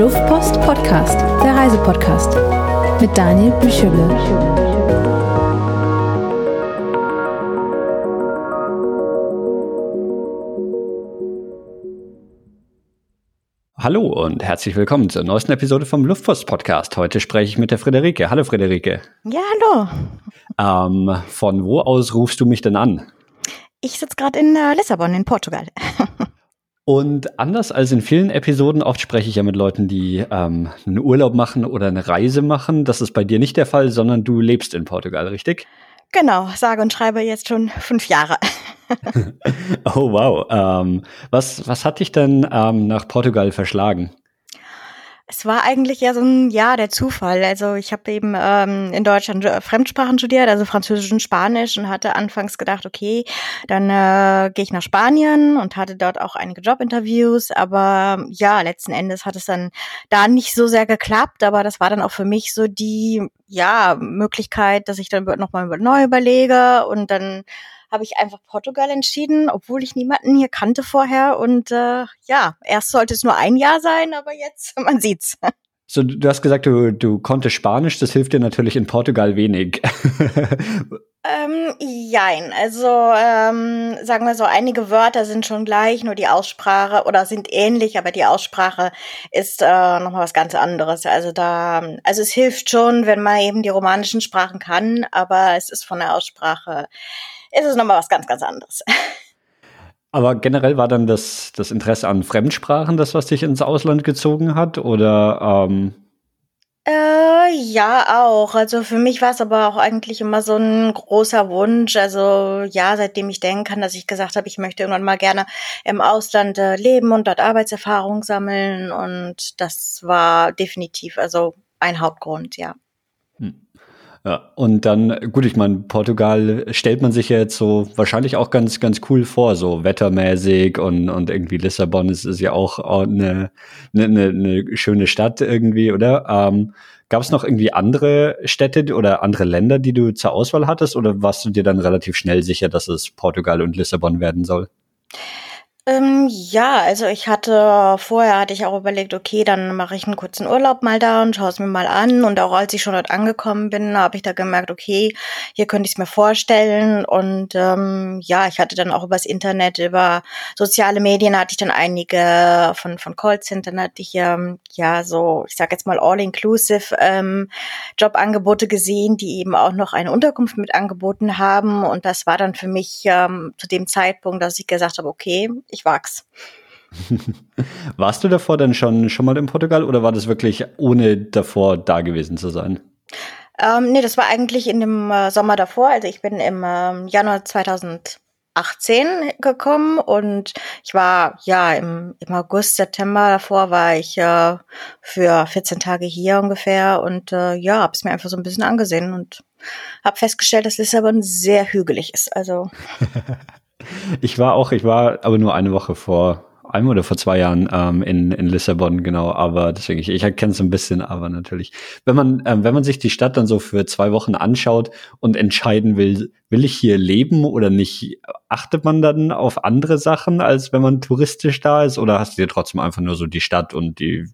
Luftpost Podcast, der Reisepodcast mit Daniel Büchele. Hallo und herzlich willkommen zur neuesten Episode vom Luftpost Podcast. Heute spreche ich mit der Friederike. Hallo Friederike. Ja, hallo. Ähm, von wo aus rufst du mich denn an? Ich sitze gerade in äh, Lissabon in Portugal. Und anders als in vielen Episoden, oft spreche ich ja mit Leuten, die ähm, einen Urlaub machen oder eine Reise machen. Das ist bei dir nicht der Fall, sondern du lebst in Portugal, richtig? Genau, sage und schreibe jetzt schon fünf Jahre. oh wow. Ähm, was, was hat dich denn ähm, nach Portugal verschlagen? Es war eigentlich ja so ein ja der Zufall. Also ich habe eben ähm, in Deutschland äh, Fremdsprachen studiert, also Französisch und Spanisch und hatte anfangs gedacht, okay, dann äh, gehe ich nach Spanien und hatte dort auch einige Jobinterviews. Aber ja, letzten Endes hat es dann da nicht so sehr geklappt. Aber das war dann auch für mich so die ja Möglichkeit, dass ich dann nochmal neu überlege und dann habe ich einfach Portugal entschieden, obwohl ich niemanden hier kannte vorher. Und äh, ja, erst sollte es nur ein Jahr sein, aber jetzt, man sieht's. So, du hast gesagt, du, du konntest Spanisch, das hilft dir natürlich in Portugal wenig. ähm, jein, also ähm, sagen wir so, einige Wörter sind schon gleich, nur die Aussprache oder sind ähnlich, aber die Aussprache ist äh, nochmal was ganz anderes. Also da, also es hilft schon, wenn man eben die romanischen Sprachen kann, aber es ist von der Aussprache ist es nochmal was ganz, ganz anderes. Aber generell war dann das, das Interesse an Fremdsprachen das, was dich ins Ausland gezogen hat? Oder ähm äh, ja, auch. Also für mich war es aber auch eigentlich immer so ein großer Wunsch. Also ja, seitdem ich denken kann, dass ich gesagt habe, ich möchte irgendwann mal gerne im Ausland äh, leben und dort Arbeitserfahrung sammeln. Und das war definitiv also ein Hauptgrund, ja. Ja, und dann, gut, ich meine, Portugal stellt man sich ja jetzt so wahrscheinlich auch ganz, ganz cool vor, so wettermäßig und, und irgendwie Lissabon ist, ist ja auch eine, eine, eine schöne Stadt irgendwie, oder? Ähm, Gab es noch irgendwie andere Städte oder andere Länder, die du zur Auswahl hattest, oder warst du dir dann relativ schnell sicher, dass es Portugal und Lissabon werden soll? Ähm, ja, also ich hatte vorher hatte ich auch überlegt, okay, dann mache ich einen kurzen Urlaub mal da und schaue es mir mal an. Und auch als ich schon dort angekommen bin, habe ich da gemerkt, okay, hier könnte ich es mir vorstellen. Und ähm, ja, ich hatte dann auch übers Internet, über soziale Medien hatte ich dann einige von von Callcentern hatte ich ähm, ja so, ich sage jetzt mal all-inclusive ähm, Jobangebote gesehen, die eben auch noch eine Unterkunft mit angeboten haben. Und das war dann für mich ähm, zu dem Zeitpunkt, dass ich gesagt habe, okay, ich wachs. Warst du davor denn schon, schon mal in Portugal oder war das wirklich ohne davor da gewesen zu sein? Ähm, nee, das war eigentlich in dem äh, Sommer davor. Also ich bin im ähm, Januar 2018 gekommen und ich war ja im, im August, September davor war ich äh, für 14 Tage hier ungefähr und äh, ja, habe es mir einfach so ein bisschen angesehen und habe festgestellt, dass Lissabon sehr hügelig ist. Also Ich war auch, ich war aber nur eine Woche vor einem oder vor zwei Jahren ähm, in, in Lissabon, genau, aber deswegen, ich, ich kenne es ein bisschen, aber natürlich. Wenn man, ähm, wenn man sich die Stadt dann so für zwei Wochen anschaut und entscheiden will, will ich hier leben oder nicht, achtet man dann auf andere Sachen, als wenn man touristisch da ist, oder hast du dir trotzdem einfach nur so die Stadt und die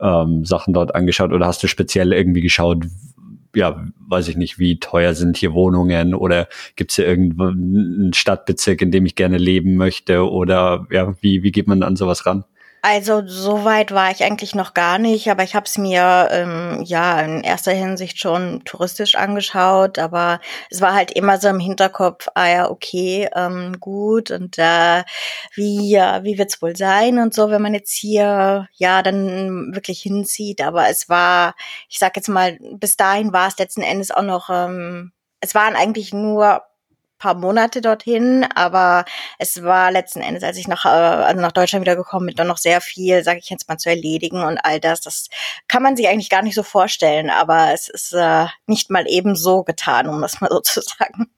ähm, Sachen dort angeschaut oder hast du speziell irgendwie geschaut, ja, weiß ich nicht, wie teuer sind hier Wohnungen oder gibt es hier irgendwo einen Stadtbezirk, in dem ich gerne leben möchte oder ja, wie, wie geht man an sowas ran? Also so weit war ich eigentlich noch gar nicht, aber ich habe es mir ähm, ja in erster Hinsicht schon touristisch angeschaut, aber es war halt immer so im Hinterkopf, ah ja, okay, ähm, gut und äh, wie äh, wie wird's wohl sein und so, wenn man jetzt hier ja dann wirklich hinzieht. Aber es war, ich sag jetzt mal, bis dahin war es letzten Endes auch noch, ähm, es waren eigentlich nur paar Monate dorthin, aber es war letzten Endes, als ich nach, äh, also nach Deutschland wiedergekommen bin, dann noch sehr viel, sage ich jetzt mal, zu erledigen und all das. Das kann man sich eigentlich gar nicht so vorstellen, aber es ist äh, nicht mal eben so getan, um das mal so zu sagen.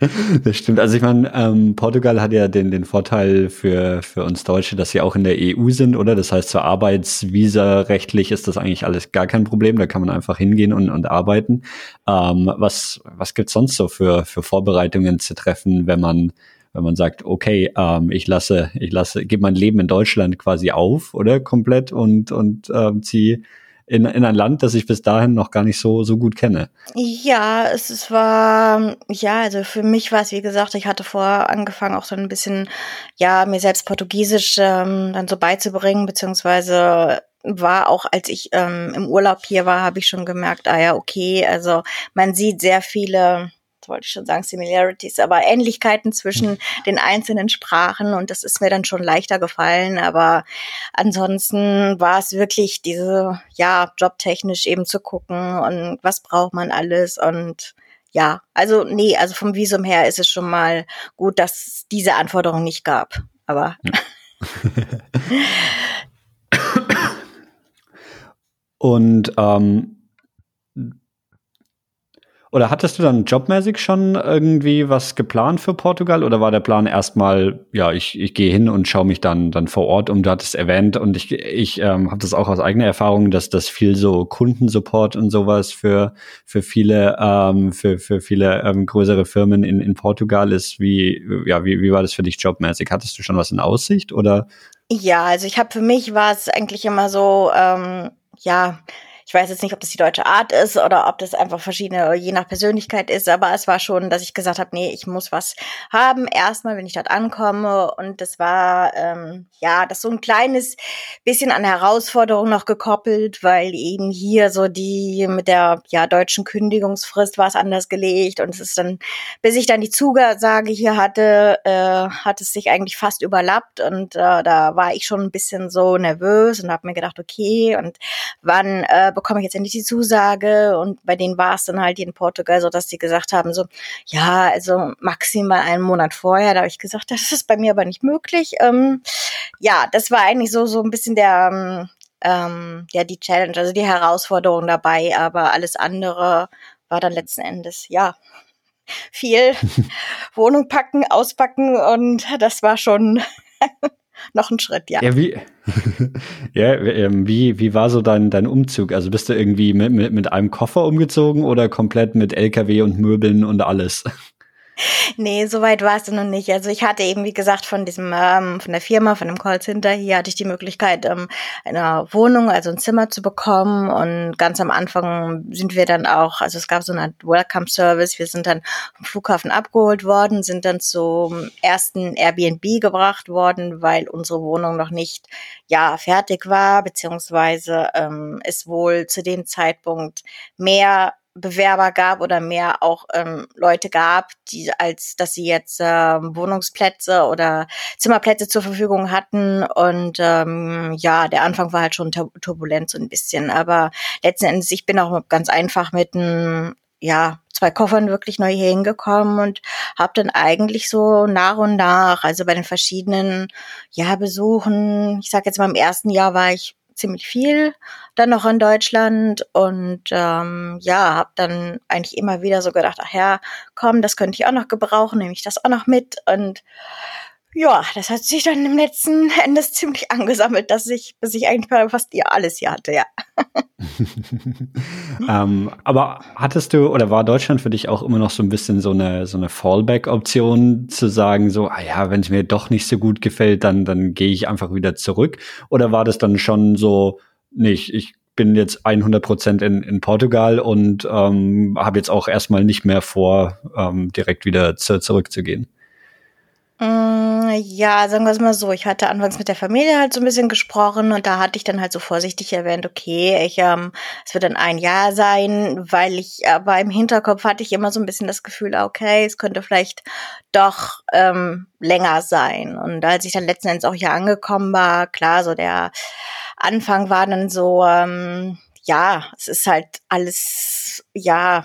Das stimmt. Also ich meine, ähm, Portugal hat ja den, den Vorteil für, für uns Deutsche, dass sie auch in der EU sind, oder? Das heißt, zur Arbeitsvisa rechtlich ist das eigentlich alles gar kein Problem. Da kann man einfach hingehen und, und arbeiten. Ähm, was was gibt's sonst so für, für Vorbereitungen zu treffen, wenn man wenn man sagt, okay, ähm, ich lasse, ich lasse, gebe mein Leben in Deutschland quasi auf, oder komplett und und ähm, ziehe in, in ein Land, das ich bis dahin noch gar nicht so, so gut kenne. Ja, es, es war, ja, also für mich war es, wie gesagt, ich hatte vorher angefangen, auch so ein bisschen, ja, mir selbst Portugiesisch ähm, dann so beizubringen, beziehungsweise war auch, als ich ähm, im Urlaub hier war, habe ich schon gemerkt, ah ja, okay, also man sieht sehr viele wollte ich schon sagen, Similarities, aber Ähnlichkeiten zwischen den einzelnen Sprachen und das ist mir dann schon leichter gefallen. Aber ansonsten war es wirklich diese, ja, jobtechnisch eben zu gucken und was braucht man alles und ja, also nee, also vom Visum her ist es schon mal gut, dass es diese Anforderung nicht gab. Aber und ähm, oder hattest du dann jobmäßig schon irgendwie was geplant für Portugal oder war der Plan erstmal, ja, ich, ich gehe hin und schaue mich dann, dann vor Ort um? Du hattest erwähnt und ich, ich ähm, habe das auch aus eigener Erfahrung, dass das viel so Kundensupport und sowas für, für viele, ähm, für, für viele ähm, größere Firmen in, in Portugal ist. Wie, ja, wie, wie war das für dich jobmäßig? Hattest du schon was in Aussicht oder? Ja, also ich habe für mich war es eigentlich immer so, ähm, ja, ich weiß jetzt nicht, ob das die deutsche Art ist oder ob das einfach verschiedene, je nach Persönlichkeit ist, aber es war schon, dass ich gesagt habe, nee, ich muss was haben, erstmal, wenn ich dort ankomme. Und das war, ähm, ja, das so ein kleines bisschen an Herausforderung noch gekoppelt, weil eben hier so die mit der ja, deutschen Kündigungsfrist war es anders gelegt. Und es ist dann, bis ich dann die Zusage hier hatte, äh, hat es sich eigentlich fast überlappt. Und äh, da war ich schon ein bisschen so nervös und habe mir gedacht, okay, und wann äh, bekomme ich jetzt endlich die Zusage? Und bei denen war es dann halt in Portugal so, dass sie gesagt haben, so, ja, also maximal einen Monat vorher. Da habe ich gesagt, das ist bei mir aber nicht möglich. Ähm, ja, das war eigentlich so, so ein bisschen der, ähm, ja, die Challenge, also die Herausforderung dabei, aber alles andere war dann letzten Endes, ja, viel Wohnung packen, auspacken und das war schon noch ein Schritt, ja. Ja, wie, ja, ähm, wie, wie war so dein, dein Umzug? Also bist du irgendwie mit, mit, mit einem Koffer umgezogen oder komplett mit LKW und Möbeln und alles? Nee, so weit war es noch nicht. Also ich hatte eben, wie gesagt, von diesem, ähm, von der Firma, von dem Callcenter hier hatte ich die Möglichkeit, ähm, eine Wohnung, also ein Zimmer zu bekommen. Und ganz am Anfang sind wir dann auch, also es gab so eine Welcome Service. Wir sind dann vom Flughafen abgeholt worden, sind dann zum ersten Airbnb gebracht worden, weil unsere Wohnung noch nicht, ja, fertig war, beziehungsweise ähm, es wohl zu dem Zeitpunkt mehr Bewerber gab oder mehr auch ähm, Leute gab, die als dass sie jetzt ähm, Wohnungsplätze oder Zimmerplätze zur Verfügung hatten. Und ähm, ja, der Anfang war halt schon turbulent so ein bisschen, aber letzten Endes ich bin auch ganz einfach mit einem ja zwei Koffern wirklich neu hier hingekommen und habe dann eigentlich so nach und nach, also bei den verschiedenen ja Besuchen, ich sag jetzt mal im ersten Jahr war ich ziemlich viel dann noch in Deutschland und ähm, ja, habe dann eigentlich immer wieder so gedacht, ach ja, komm, das könnte ich auch noch gebrauchen, nehme ich das auch noch mit und ja, das hat sich dann im letzten Endes ziemlich angesammelt, dass ich, bis ich eigentlich fast ihr alles hier hatte, ja. ähm, aber hattest du oder war Deutschland für dich auch immer noch so ein bisschen so eine so eine Fallback-Option zu sagen, so, ah ja, wenn es mir doch nicht so gut gefällt, dann dann gehe ich einfach wieder zurück? Oder war das dann schon so, nicht, ich bin jetzt 100 Prozent in, in Portugal und ähm, habe jetzt auch erstmal nicht mehr vor, ähm, direkt wieder zu, zurückzugehen? Mm, ja, sagen wir es mal so. Ich hatte anfangs mit der Familie halt so ein bisschen gesprochen und da hatte ich dann halt so vorsichtig erwähnt, okay, ich, ähm, es wird dann ein Jahr sein, weil ich, aber im Hinterkopf hatte ich immer so ein bisschen das Gefühl, okay, es könnte vielleicht doch ähm, länger sein. Und als ich dann letzten Endes auch hier angekommen war, klar, so der Anfang war dann so, ähm, ja, es ist halt alles, ja,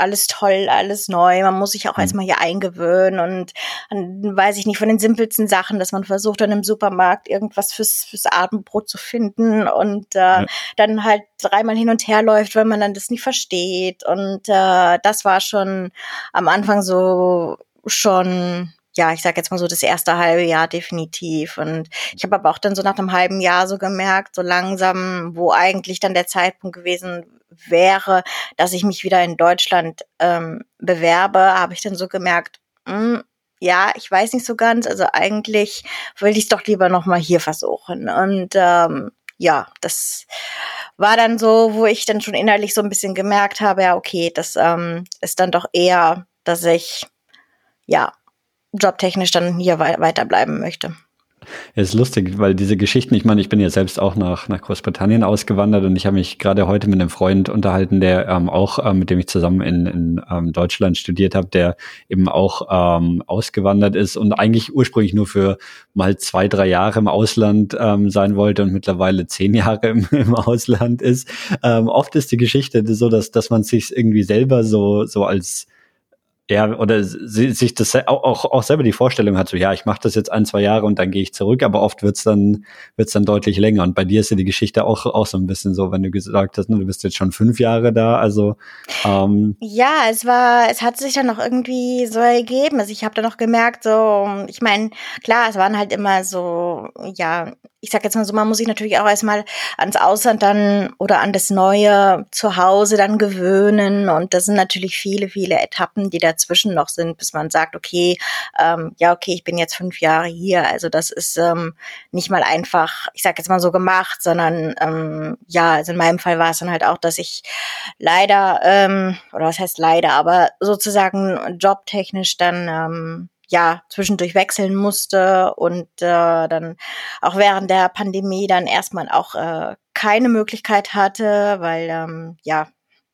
alles toll, alles neu. Man muss sich auch mhm. erstmal hier eingewöhnen und dann weiß ich nicht von den simpelsten Sachen, dass man versucht dann im Supermarkt irgendwas fürs, fürs Abendbrot zu finden und äh, ja. dann halt dreimal hin und her läuft, weil man dann das nicht versteht. Und äh, das war schon am Anfang so schon ja, ich sag jetzt mal so das erste halbe Jahr definitiv. Und ich habe aber auch dann so nach einem halben Jahr so gemerkt, so langsam, wo eigentlich dann der Zeitpunkt gewesen wäre, dass ich mich wieder in Deutschland ähm, bewerbe, habe ich dann so gemerkt, mh, hm, ja, ich weiß nicht so ganz. Also eigentlich will ich es doch lieber noch mal hier versuchen. Und ähm, ja, das war dann so, wo ich dann schon innerlich so ein bisschen gemerkt habe, ja, okay, das ähm, ist dann doch eher, dass ich ja jobtechnisch dann hier weiterbleiben möchte. Ja, ist lustig, weil diese Geschichten, ich meine, ich bin ja selbst auch nach, nach Großbritannien ausgewandert und ich habe mich gerade heute mit einem Freund unterhalten, der ähm, auch, ähm, mit dem ich zusammen in, in ähm, Deutschland studiert habe, der eben auch ähm, ausgewandert ist und eigentlich ursprünglich nur für mal zwei, drei Jahre im Ausland ähm, sein wollte und mittlerweile zehn Jahre im, im Ausland ist. Ähm, oft ist die Geschichte so, dass, dass man sich irgendwie selber so, so als ja, oder sie, sich das auch, auch selber die Vorstellung hat, so ja, ich mache das jetzt ein, zwei Jahre und dann gehe ich zurück, aber oft wird's dann wird's dann deutlich länger. Und bei dir ist ja die Geschichte auch, auch so ein bisschen so, wenn du gesagt hast, ne, du bist jetzt schon fünf Jahre da, also ähm Ja, es war, es hat sich dann noch irgendwie so ergeben. Also ich habe dann noch gemerkt, so, ich meine, klar, es waren halt immer so, ja, ich sag jetzt mal so, man muss sich natürlich auch erstmal ans Ausland dann oder an das neue Zuhause dann gewöhnen. Und das sind natürlich viele, viele Etappen, die dazwischen noch sind, bis man sagt, okay, ähm, ja, okay, ich bin jetzt fünf Jahre hier. Also das ist ähm, nicht mal einfach, ich sag jetzt mal so gemacht, sondern ähm, ja, also in meinem Fall war es dann halt auch, dass ich leider, ähm, oder was heißt leider, aber sozusagen jobtechnisch dann ähm, ja zwischendurch wechseln musste und äh, dann auch während der Pandemie dann erstmal auch äh, keine Möglichkeit hatte, weil ähm, ja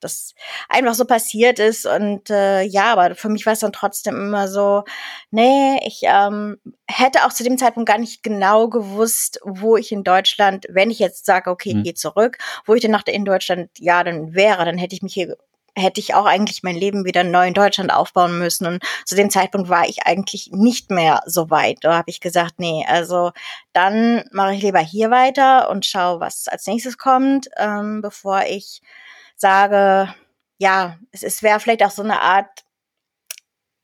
das einfach so passiert ist und äh, ja, aber für mich war es dann trotzdem immer so, nee, ich ähm, hätte auch zu dem Zeitpunkt gar nicht genau gewusst, wo ich in Deutschland, wenn ich jetzt sage, okay, ich mhm. gehe zurück, wo ich denn nach in Deutschland ja dann wäre, dann hätte ich mich hier hätte ich auch eigentlich mein Leben wieder neu in Deutschland aufbauen müssen. Und zu dem Zeitpunkt war ich eigentlich nicht mehr so weit. Da habe ich gesagt, nee, also dann mache ich lieber hier weiter und schaue, was als nächstes kommt, ähm, bevor ich sage, ja, es, es wäre vielleicht auch so eine Art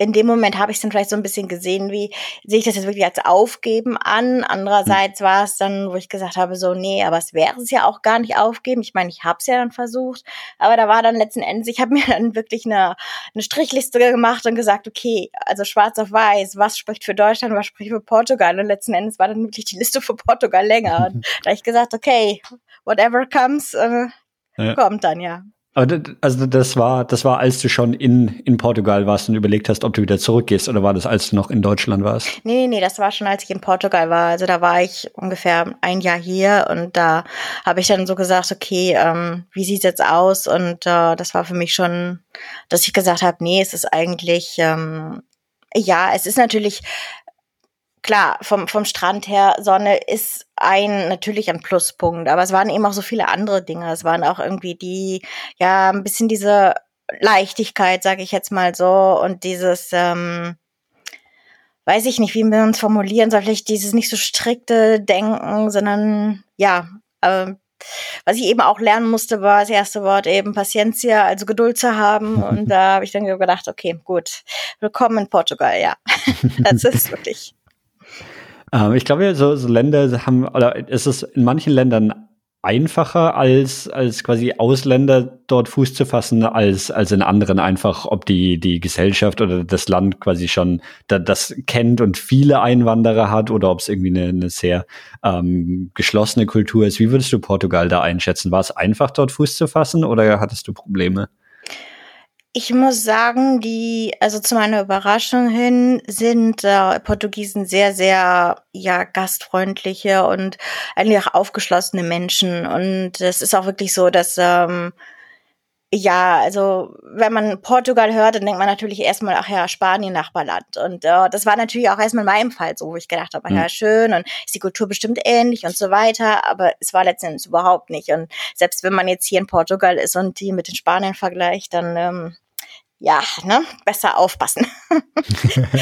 in dem Moment habe ich es dann vielleicht so ein bisschen gesehen, wie sehe ich das jetzt wirklich als Aufgeben an. Andererseits war es dann, wo ich gesagt habe, so, nee, aber es wäre es ja auch gar nicht aufgeben. Ich meine, ich habe es ja dann versucht, aber da war dann letzten Endes, ich habe mir dann wirklich eine, eine Strichliste gemacht und gesagt, okay, also schwarz auf weiß, was spricht für Deutschland, was spricht für Portugal. Und letzten Endes war dann wirklich die Liste für Portugal länger. Und da habe ich gesagt, okay, whatever comes, äh, ja. kommt dann, ja. Aber das, also das war, das war, als du schon in, in Portugal warst und überlegt hast, ob du wieder zurückgehst, oder war das, als du noch in Deutschland warst? Nee, nee, das war schon, als ich in Portugal war. Also da war ich ungefähr ein Jahr hier und da habe ich dann so gesagt, okay, ähm, wie sieht's jetzt aus? Und äh, das war für mich schon, dass ich gesagt habe, nee, es ist eigentlich, ähm, ja, es ist natürlich klar, vom, vom Strand her, Sonne ist ein, natürlich ein Pluspunkt, aber es waren eben auch so viele andere Dinge. Es waren auch irgendwie die, ja, ein bisschen diese Leichtigkeit, sage ich jetzt mal so, und dieses, ähm, weiß ich nicht, wie man es formulieren soll, vielleicht dieses nicht so strikte Denken, sondern ja, äh, was ich eben auch lernen musste, war das erste Wort eben Paciencia, also Geduld zu haben. Und da habe ich dann gedacht, okay, gut, willkommen in Portugal, ja. das ist wirklich ähm, ich glaube, so, so Länder haben, oder ist es in manchen Ländern einfacher als, als quasi Ausländer dort Fuß zu fassen, als, als in anderen einfach, ob die, die Gesellschaft oder das Land quasi schon da, das kennt und viele Einwanderer hat oder ob es irgendwie eine, eine sehr ähm, geschlossene Kultur ist. Wie würdest du Portugal da einschätzen? War es einfach dort Fuß zu fassen oder hattest du Probleme? Ich muss sagen, die, also zu meiner Überraschung hin, sind äh, Portugiesen sehr, sehr, ja, gastfreundliche und eigentlich auch aufgeschlossene Menschen. Und es ist auch wirklich so, dass ähm, ja, also wenn man Portugal hört, dann denkt man natürlich erstmal, ach ja, Spanien, Nachbarland. Und äh, das war natürlich auch erstmal in meinem Fall so, wo ich gedacht habe, mhm. ja, schön und ist die Kultur bestimmt ähnlich und so weiter, aber es war letztendlich überhaupt nicht. Und selbst wenn man jetzt hier in Portugal ist und die mit den Spaniern vergleicht, dann ähm, ja, ne, besser aufpassen.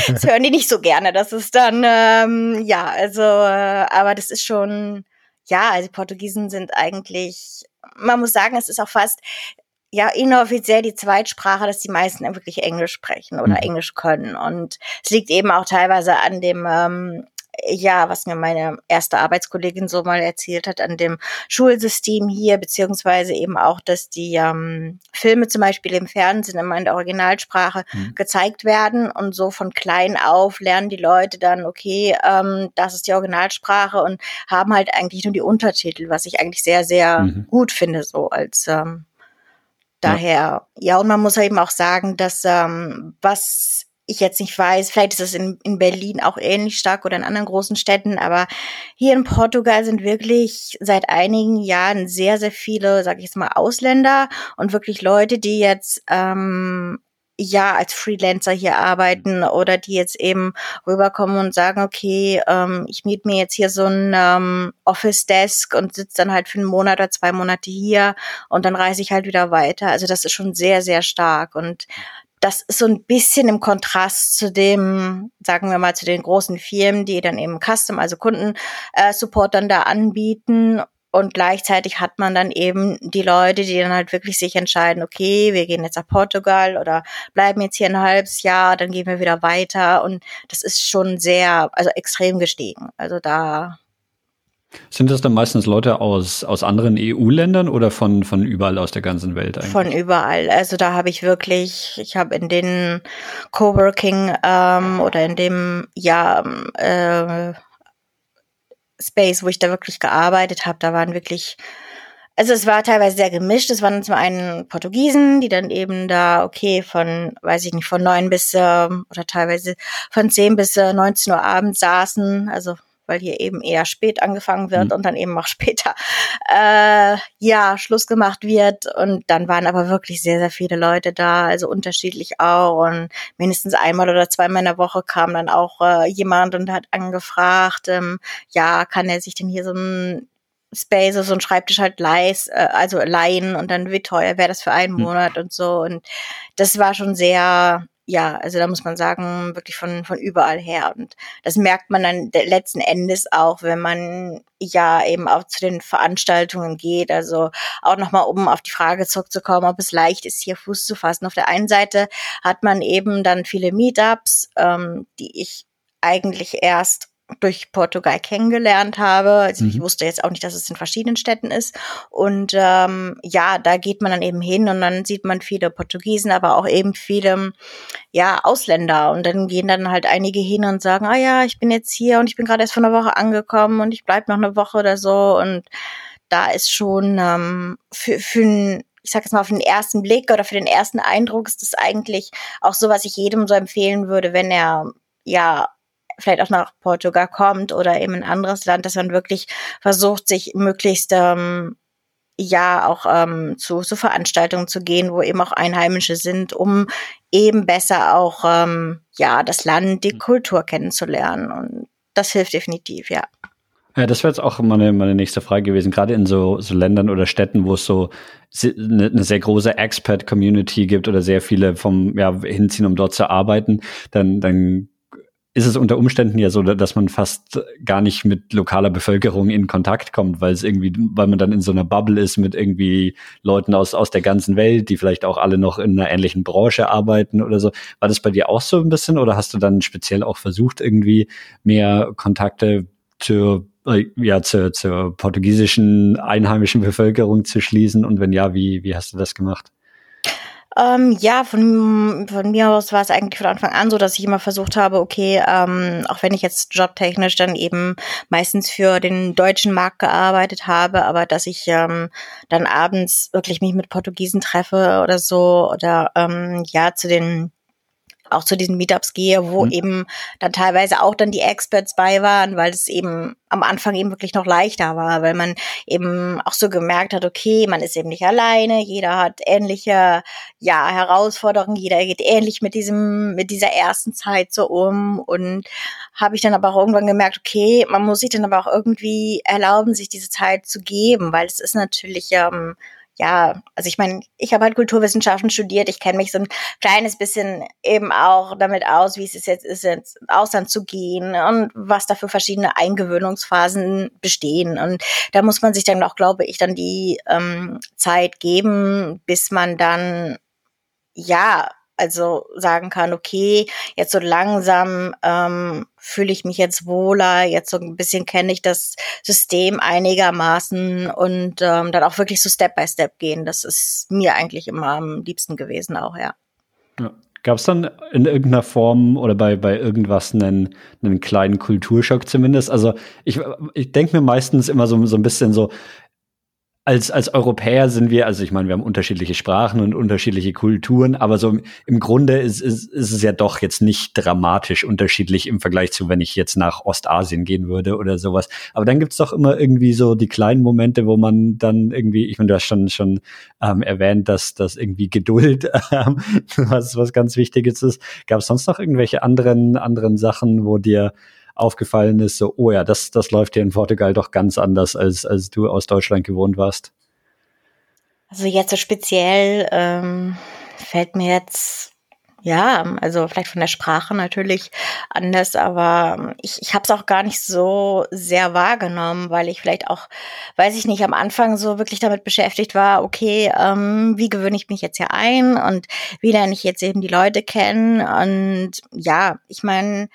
das hören die nicht so gerne. Das ist dann, ähm, ja, also, äh, aber das ist schon, ja, also Portugiesen sind eigentlich, man muss sagen, es ist auch fast ja inoffiziell die Zweitsprache, dass die meisten wirklich Englisch sprechen oder mhm. Englisch können. Und es liegt eben auch teilweise an dem ähm, ja, was mir meine erste Arbeitskollegin so mal erzählt hat an dem Schulsystem hier, beziehungsweise eben auch, dass die ähm, Filme zum Beispiel im Fernsehen immer in der Originalsprache mhm. gezeigt werden und so von klein auf lernen die Leute dann, okay, ähm, das ist die Originalsprache und haben halt eigentlich nur die Untertitel, was ich eigentlich sehr, sehr mhm. gut finde, so als ähm, daher. Ja. ja, und man muss eben auch sagen, dass ähm, was ich jetzt nicht weiß, vielleicht ist es in, in Berlin auch ähnlich stark oder in anderen großen Städten, aber hier in Portugal sind wirklich seit einigen Jahren sehr, sehr viele, sag ich jetzt mal, Ausländer und wirklich Leute, die jetzt ähm, ja als Freelancer hier arbeiten oder die jetzt eben rüberkommen und sagen, okay, ähm, ich miete mir jetzt hier so ein ähm, Office Desk und sitze dann halt für einen Monat oder zwei Monate hier und dann reise ich halt wieder weiter. Also das ist schon sehr, sehr stark und das ist so ein bisschen im Kontrast zu dem, sagen wir mal, zu den großen Firmen, die dann eben Custom, also Kundensupport äh, dann da anbieten. Und gleichzeitig hat man dann eben die Leute, die dann halt wirklich sich entscheiden, okay, wir gehen jetzt nach Portugal oder bleiben jetzt hier ein halbes Jahr, dann gehen wir wieder weiter. Und das ist schon sehr, also extrem gestiegen. Also da sind das dann meistens Leute aus, aus anderen EU-Ländern oder von, von überall aus der ganzen Welt eigentlich? Von überall. Also da habe ich wirklich, ich habe in den Coworking ähm, oder in dem ja äh, Space, wo ich da wirklich gearbeitet habe, da waren wirklich also es war teilweise sehr gemischt. Es waren zum einen Portugiesen, die dann eben da, okay, von, weiß ich nicht, von neun bis, äh, oder teilweise von zehn bis äh, 19 Uhr abends saßen. Also weil hier eben eher spät angefangen wird mhm. und dann eben auch später äh, ja Schluss gemacht wird. Und dann waren aber wirklich sehr, sehr viele Leute da, also unterschiedlich auch. Und mindestens einmal oder zweimal in der Woche kam dann auch äh, jemand und hat angefragt, ähm, ja, kann er sich denn hier so ein Space, so ein Schreibtisch halt leis, äh, also leihen und dann wie teuer wäre das für einen mhm. Monat und so. Und das war schon sehr ja, also da muss man sagen, wirklich von, von überall her. Und das merkt man dann letzten Endes auch, wenn man ja eben auch zu den Veranstaltungen geht. Also auch nochmal, um auf die Frage zurückzukommen, ob es leicht ist, hier Fuß zu fassen. Auf der einen Seite hat man eben dann viele Meetups, ähm, die ich eigentlich erst durch Portugal kennengelernt habe. Also mhm. ich wusste jetzt auch nicht, dass es in verschiedenen Städten ist. Und ähm, ja, da geht man dann eben hin und dann sieht man viele Portugiesen, aber auch eben viele ja Ausländer. Und dann gehen dann halt einige hin und sagen, ah ja, ich bin jetzt hier und ich bin gerade erst vor einer Woche angekommen und ich bleib noch eine Woche oder so. Und da ist schon ähm, für, für ein ich sag jetzt mal auf den ersten Blick oder für den ersten Eindruck ist das eigentlich auch so, was ich jedem so empfehlen würde, wenn er ja vielleicht auch nach Portugal kommt oder eben ein anderes Land, dass man wirklich versucht, sich möglichst ähm, ja auch ähm, zu, zu Veranstaltungen zu gehen, wo eben auch Einheimische sind, um eben besser auch ähm, ja das Land, die hm. Kultur kennenzulernen. Und das hilft definitiv, ja. Ja, das wäre jetzt auch meine, meine nächste Frage gewesen. Gerade in so, so Ländern oder Städten, wo es so eine, eine sehr große Expat-Community gibt oder sehr viele vom ja, hinziehen, um dort zu arbeiten, dann, dann ist es unter Umständen ja so, dass man fast gar nicht mit lokaler Bevölkerung in Kontakt kommt, weil es irgendwie, weil man dann in so einer Bubble ist mit irgendwie Leuten aus, aus der ganzen Welt, die vielleicht auch alle noch in einer ähnlichen Branche arbeiten oder so. War das bei dir auch so ein bisschen oder hast du dann speziell auch versucht, irgendwie mehr Kontakte zur, äh, ja, zur, zur portugiesischen einheimischen Bevölkerung zu schließen? Und wenn ja, wie, wie hast du das gemacht? Ähm, ja, von, von mir aus war es eigentlich von Anfang an so, dass ich immer versucht habe, okay, ähm, auch wenn ich jetzt jobtechnisch dann eben meistens für den deutschen Markt gearbeitet habe, aber dass ich ähm, dann abends wirklich mich mit Portugiesen treffe oder so oder ähm, ja zu den auch zu diesen Meetups gehe, wo mhm. eben dann teilweise auch dann die Experts bei waren, weil es eben am Anfang eben wirklich noch leichter war, weil man eben auch so gemerkt hat, okay, man ist eben nicht alleine, jeder hat ähnliche, ja, Herausforderungen, jeder geht ähnlich mit diesem, mit dieser ersten Zeit so um und habe ich dann aber auch irgendwann gemerkt, okay, man muss sich dann aber auch irgendwie erlauben, sich diese Zeit zu geben, weil es ist natürlich, ähm, ja, also ich meine, ich habe halt Kulturwissenschaften studiert, ich kenne mich so ein kleines bisschen eben auch damit aus, wie es jetzt ist, ins Ausland zu gehen und was da für verschiedene Eingewöhnungsphasen bestehen. Und da muss man sich dann auch, glaube ich, dann die ähm, Zeit geben, bis man dann ja also sagen kann, okay, jetzt so langsam ähm, fühle ich mich jetzt wohler, jetzt so ein bisschen kenne ich das System einigermaßen und ähm, dann auch wirklich so Step by Step gehen. Das ist mir eigentlich immer am liebsten gewesen auch, ja. ja. Gab es dann in irgendeiner Form oder bei, bei irgendwas einen, einen kleinen Kulturschock zumindest? Also ich, ich denke mir meistens immer so, so ein bisschen so, als, als Europäer sind wir, also ich meine, wir haben unterschiedliche Sprachen und unterschiedliche Kulturen, aber so im, Grunde ist, ist, ist es ja doch jetzt nicht dramatisch unterschiedlich im Vergleich zu, wenn ich jetzt nach Ostasien gehen würde oder sowas. Aber dann gibt's doch immer irgendwie so die kleinen Momente, wo man dann irgendwie, ich meine, du hast schon, schon ähm, erwähnt, dass dass irgendwie Geduld ähm, was, was ganz Wichtiges ist. Gab es sonst noch irgendwelche anderen, anderen Sachen, wo dir aufgefallen ist, so, oh ja, das, das läuft hier in Portugal doch ganz anders, als, als du aus Deutschland gewohnt warst? Also jetzt so speziell ähm, fällt mir jetzt ja, also vielleicht von der Sprache natürlich anders, aber ich, ich habe es auch gar nicht so sehr wahrgenommen, weil ich vielleicht auch, weiß ich nicht, am Anfang so wirklich damit beschäftigt war, okay, ähm, wie gewöhne ich mich jetzt hier ein und wie lerne ich jetzt eben die Leute kennen und ja, ich meine,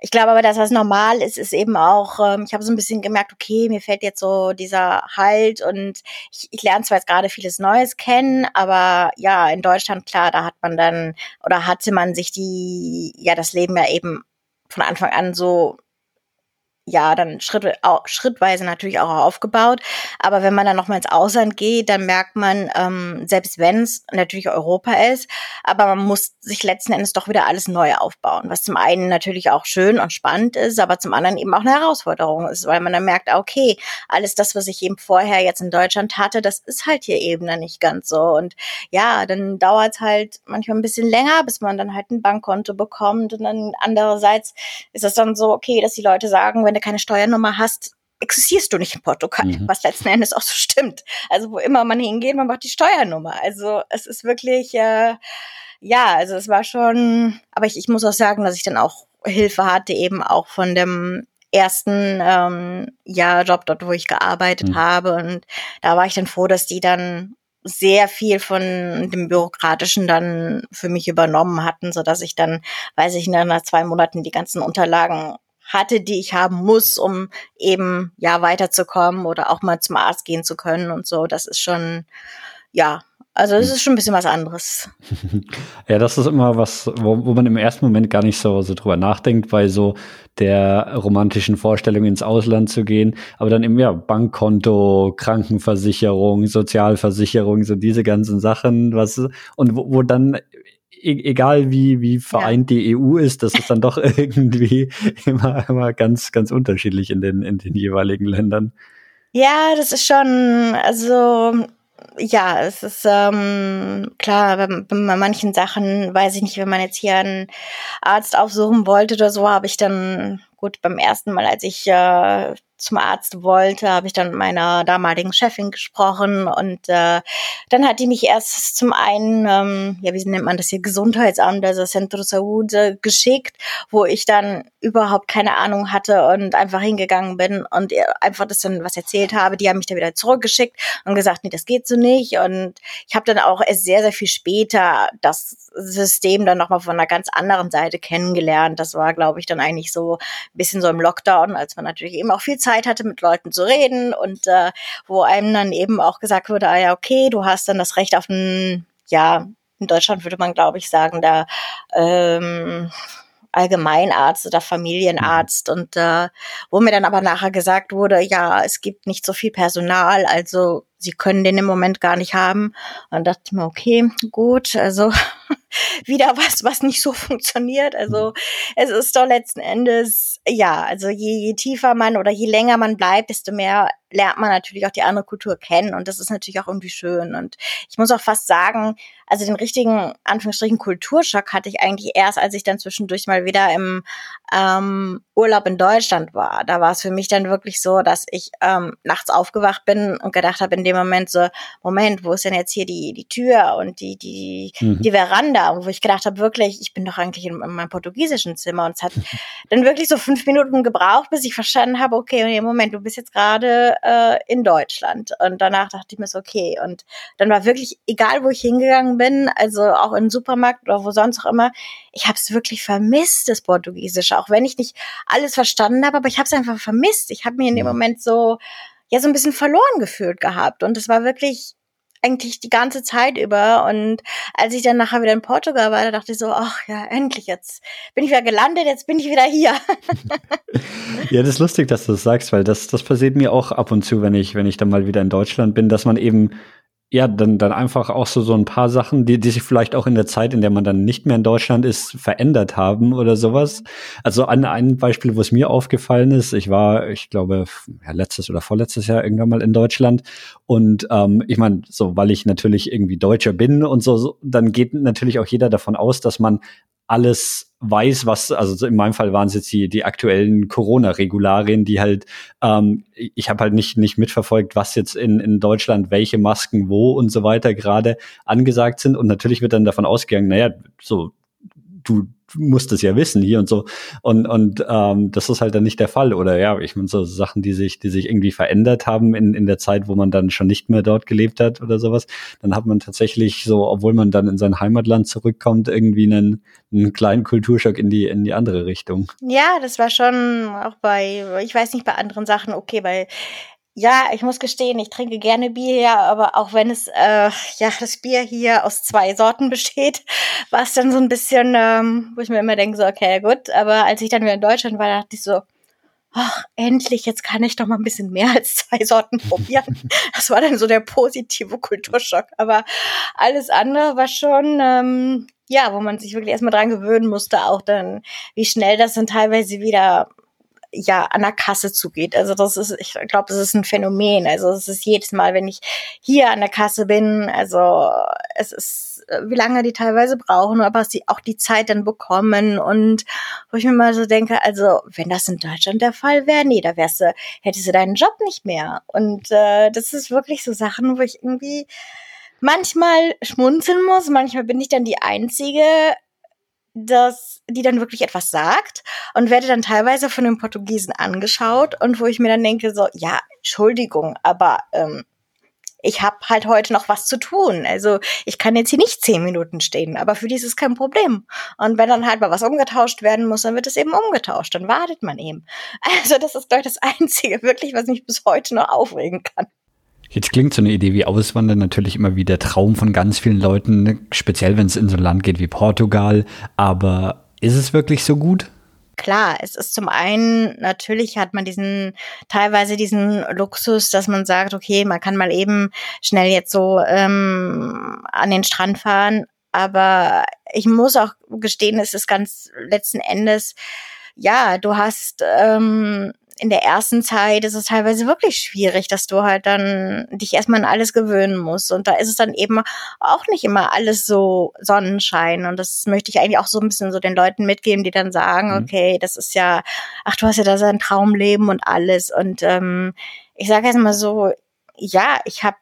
ich glaube aber, dass was normal ist, ist eben auch, ähm, ich habe so ein bisschen gemerkt, okay, mir fällt jetzt so dieser Halt und ich, ich lerne zwar jetzt gerade vieles Neues kennen, aber ja, in Deutschland, klar, da hat man dann oder hatte man sich die, ja, das Leben ja eben von Anfang an so ja, dann Schritt, schrittweise natürlich auch aufgebaut. Aber wenn man dann nochmal ins Ausland geht, dann merkt man, ähm, selbst wenn es natürlich Europa ist, aber man muss sich letzten Endes doch wieder alles neu aufbauen, was zum einen natürlich auch schön und spannend ist, aber zum anderen eben auch eine Herausforderung ist, weil man dann merkt, okay, alles das, was ich eben vorher jetzt in Deutschland hatte, das ist halt hier eben dann nicht ganz so. Und ja, dann dauert es halt manchmal ein bisschen länger, bis man dann halt ein Bankkonto bekommt. Und dann andererseits ist es dann so, okay, dass die Leute sagen, wenn du keine Steuernummer hast, existierst du nicht in Portugal, mhm. was letzten Endes auch so stimmt. Also wo immer man hingeht, man macht die Steuernummer. Also es ist wirklich, äh, ja, also es war schon, aber ich, ich muss auch sagen, dass ich dann auch Hilfe hatte, eben auch von dem ersten ähm, ja, Job dort, wo ich gearbeitet mhm. habe. Und da war ich dann froh, dass die dann sehr viel von dem Bürokratischen dann für mich übernommen hatten, so dass ich dann, weiß ich, nach zwei Monaten die ganzen Unterlagen hatte, die ich haben muss, um eben ja weiterzukommen oder auch mal zum Arzt gehen zu können und so. Das ist schon, ja, also es ist schon ein bisschen was anderes. ja, das ist immer was, wo, wo man im ersten Moment gar nicht so, so drüber nachdenkt, bei so der romantischen Vorstellung ins Ausland zu gehen. Aber dann eben ja Bankkonto, Krankenversicherung, Sozialversicherung, so diese ganzen Sachen, was und wo, wo dann E-, egal wie, wie vereint ja. die EU ist, das ist dann doch irgendwie immer, immer ganz, ganz unterschiedlich in den, in den jeweiligen Ländern. Ja, das ist schon, also ja, es ist ähm, klar, bei, bei manchen Sachen, weiß ich nicht, wenn man jetzt hier einen Arzt aufsuchen wollte oder so, habe ich dann, gut, beim ersten Mal, als ich äh, zum Arzt wollte, habe ich dann mit meiner damaligen Chefin gesprochen und äh, dann hat die mich erst zum einen, ähm, ja, wie nennt man das hier, Gesundheitsamt, also Centro Saúde, geschickt, wo ich dann überhaupt keine Ahnung hatte und einfach hingegangen bin und einfach das dann was erzählt habe. Die haben mich dann wieder zurückgeschickt und gesagt, nee, das geht so nicht. Und ich habe dann auch erst sehr, sehr viel später das System dann nochmal von einer ganz anderen Seite kennengelernt. Das war, glaube ich, dann eigentlich so ein bisschen so im Lockdown, als man natürlich eben auch viel Zeit hatte, mit Leuten zu reden und äh, wo einem dann eben auch gesagt wurde, ah ja, okay, du hast dann das Recht auf ein, ja, in Deutschland würde man, glaube ich, sagen, da ähm, Allgemeinarzt oder Familienarzt und äh, wo mir dann aber nachher gesagt wurde, ja, es gibt nicht so viel Personal, also sie können den im Moment gar nicht haben. Und dachte ich mir, okay, gut, also wieder was, was nicht so funktioniert. Also es ist doch letzten Endes, ja, also je, je tiefer man oder je länger man bleibt, desto mehr lernt man natürlich auch die andere Kultur kennen und das ist natürlich auch irgendwie schön. Und ich muss auch fast sagen, also den richtigen, Anführungsstrichen, Kulturschock hatte ich eigentlich erst, als ich dann zwischendurch mal wieder im ähm, Urlaub in Deutschland war. Da war es für mich dann wirklich so, dass ich ähm, nachts aufgewacht bin und gedacht habe, in dem Moment so, Moment, wo ist denn jetzt hier die, die Tür und die, die, mhm. die Veranda, wo ich gedacht habe, wirklich, ich bin doch eigentlich in, in meinem portugiesischen Zimmer und es hat dann wirklich so fünf Minuten gebraucht, bis ich verstanden habe, okay, Moment, du bist jetzt gerade äh, in Deutschland. Und danach dachte ich mir so, okay. Und dann war wirklich, egal wo ich hingegangen bin, also auch in den Supermarkt oder wo sonst auch immer, ich habe es wirklich vermisst, das Portugiesische, auch wenn ich nicht alles verstanden habe, aber ich habe es einfach vermisst. Ich habe mir in dem Moment so ja so ein bisschen verloren gefühlt gehabt und es war wirklich eigentlich die ganze Zeit über. Und als ich dann nachher wieder in Portugal war, da dachte ich so, ach ja, endlich jetzt bin ich wieder gelandet, jetzt bin ich wieder hier. ja, das ist lustig, dass du das sagst, weil das, das passiert mir auch ab und zu, wenn ich, wenn ich dann mal wieder in Deutschland bin, dass man eben ja, dann, dann einfach auch so, so ein paar Sachen, die, die sich vielleicht auch in der Zeit, in der man dann nicht mehr in Deutschland ist, verändert haben oder sowas. Also an ein Beispiel, wo es mir aufgefallen ist, ich war, ich glaube, ja, letztes oder vorletztes Jahr irgendwann mal in Deutschland und ähm, ich meine, so, weil ich natürlich irgendwie Deutscher bin und so, so, dann geht natürlich auch jeder davon aus, dass man alles weiß, was, also in meinem Fall waren es jetzt die, die aktuellen Corona-Regularien, die halt, ähm, ich habe halt nicht, nicht mitverfolgt, was jetzt in, in Deutschland, welche Masken wo und so weiter gerade angesagt sind. Und natürlich wird dann davon ausgegangen, naja, so, du, musst es ja wissen hier und so. Und, und ähm, das ist halt dann nicht der Fall. Oder ja, ich meine, so Sachen, die sich, die sich irgendwie verändert haben in, in der Zeit, wo man dann schon nicht mehr dort gelebt hat oder sowas, dann hat man tatsächlich so, obwohl man dann in sein Heimatland zurückkommt, irgendwie einen, einen kleinen Kulturschock in die, in die andere Richtung. Ja, das war schon auch bei, ich weiß nicht, bei anderen Sachen okay, weil ja, ich muss gestehen, ich trinke gerne Bier hier, aber auch wenn es äh, ja das Bier hier aus zwei Sorten besteht, war es dann so ein bisschen, ähm, wo ich mir immer denke, so okay, gut. Aber als ich dann wieder in Deutschland war, dachte ich so, ach endlich, jetzt kann ich doch mal ein bisschen mehr als zwei Sorten probieren. das war dann so der positive Kulturschock. Aber alles andere war schon ähm, ja, wo man sich wirklich erstmal dran gewöhnen musste, auch dann, wie schnell das dann teilweise wieder ja an der Kasse zugeht. Also das ist, ich glaube, das ist ein Phänomen. Also es ist jedes Mal, wenn ich hier an der Kasse bin, also es ist, wie lange die teilweise brauchen, aber sie auch die Zeit dann bekommen und wo ich mir mal so denke, also wenn das in Deutschland der Fall wäre, nee, da wärst du, hättest du deinen Job nicht mehr. Und äh, das ist wirklich so Sachen, wo ich irgendwie manchmal schmunzeln muss, manchmal bin ich dann die Einzige, dass die dann wirklich etwas sagt und werde dann teilweise von den Portugiesen angeschaut und wo ich mir dann denke so, ja, Entschuldigung, aber ähm, ich habe halt heute noch was zu tun. Also ich kann jetzt hier nicht zehn Minuten stehen, aber für die ist es kein Problem. Und wenn dann halt mal was umgetauscht werden muss, dann wird es eben umgetauscht. Dann wartet man eben. Also das ist, glaube ich, das Einzige wirklich, was mich bis heute noch aufregen kann. Jetzt klingt so eine Idee wie Auswandern natürlich immer wie der Traum von ganz vielen Leuten, ne? speziell wenn es in so ein Land geht wie Portugal. Aber ist es wirklich so gut? Klar, es ist zum einen, natürlich hat man diesen, teilweise diesen Luxus, dass man sagt, okay, man kann mal eben schnell jetzt so ähm, an den Strand fahren. Aber ich muss auch gestehen, es ist ganz letzten Endes, ja, du hast ähm, in der ersten Zeit ist es teilweise wirklich schwierig, dass du halt dann dich erstmal an alles gewöhnen musst. Und da ist es dann eben auch nicht immer alles so Sonnenschein. Und das möchte ich eigentlich auch so ein bisschen so den Leuten mitgeben, die dann sagen, mhm. okay, das ist ja, ach, du hast ja da sein Traumleben und alles. Und ähm, ich sage jetzt mal so, ja, ich habe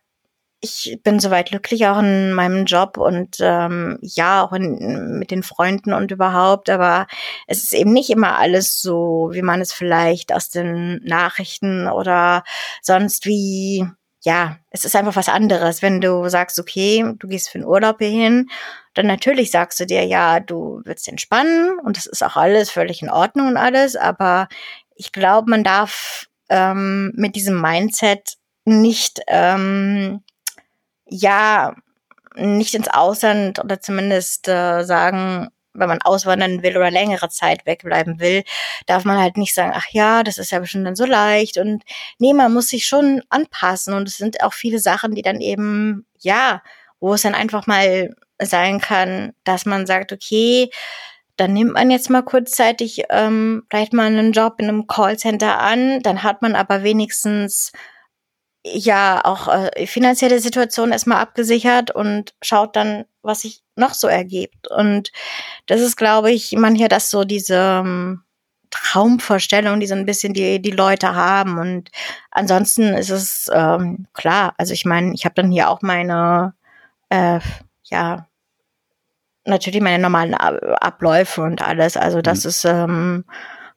ich bin soweit glücklich auch in meinem Job und ähm, ja, auch in, mit den Freunden und überhaupt, aber es ist eben nicht immer alles so, wie man es vielleicht aus den Nachrichten oder sonst wie, ja, es ist einfach was anderes. Wenn du sagst, okay, du gehst für den Urlaub hier hin, dann natürlich sagst du dir, ja, du willst entspannen und das ist auch alles völlig in Ordnung und alles, aber ich glaube, man darf ähm, mit diesem Mindset nicht ähm, ja, nicht ins Ausland oder zumindest äh, sagen, wenn man auswandern will oder längere Zeit wegbleiben will, darf man halt nicht sagen, ach ja, das ist ja bestimmt dann so leicht. Und nee, man muss sich schon anpassen. Und es sind auch viele Sachen, die dann eben, ja, wo es dann einfach mal sein kann, dass man sagt, okay, dann nimmt man jetzt mal kurzzeitig ähm, vielleicht mal einen Job in einem Callcenter an, dann hat man aber wenigstens ja auch äh, finanzielle Situation erstmal abgesichert und schaut dann, was sich noch so ergibt. Und das ist, glaube ich, mancher das so diese, ähm, Traumvorstellungen, die so ein bisschen die, die Leute haben. Und ansonsten ist es ähm, klar, also ich meine, ich habe dann hier auch meine, äh, ja, natürlich meine normalen Abläufe und alles. Also das mhm. ist, ähm,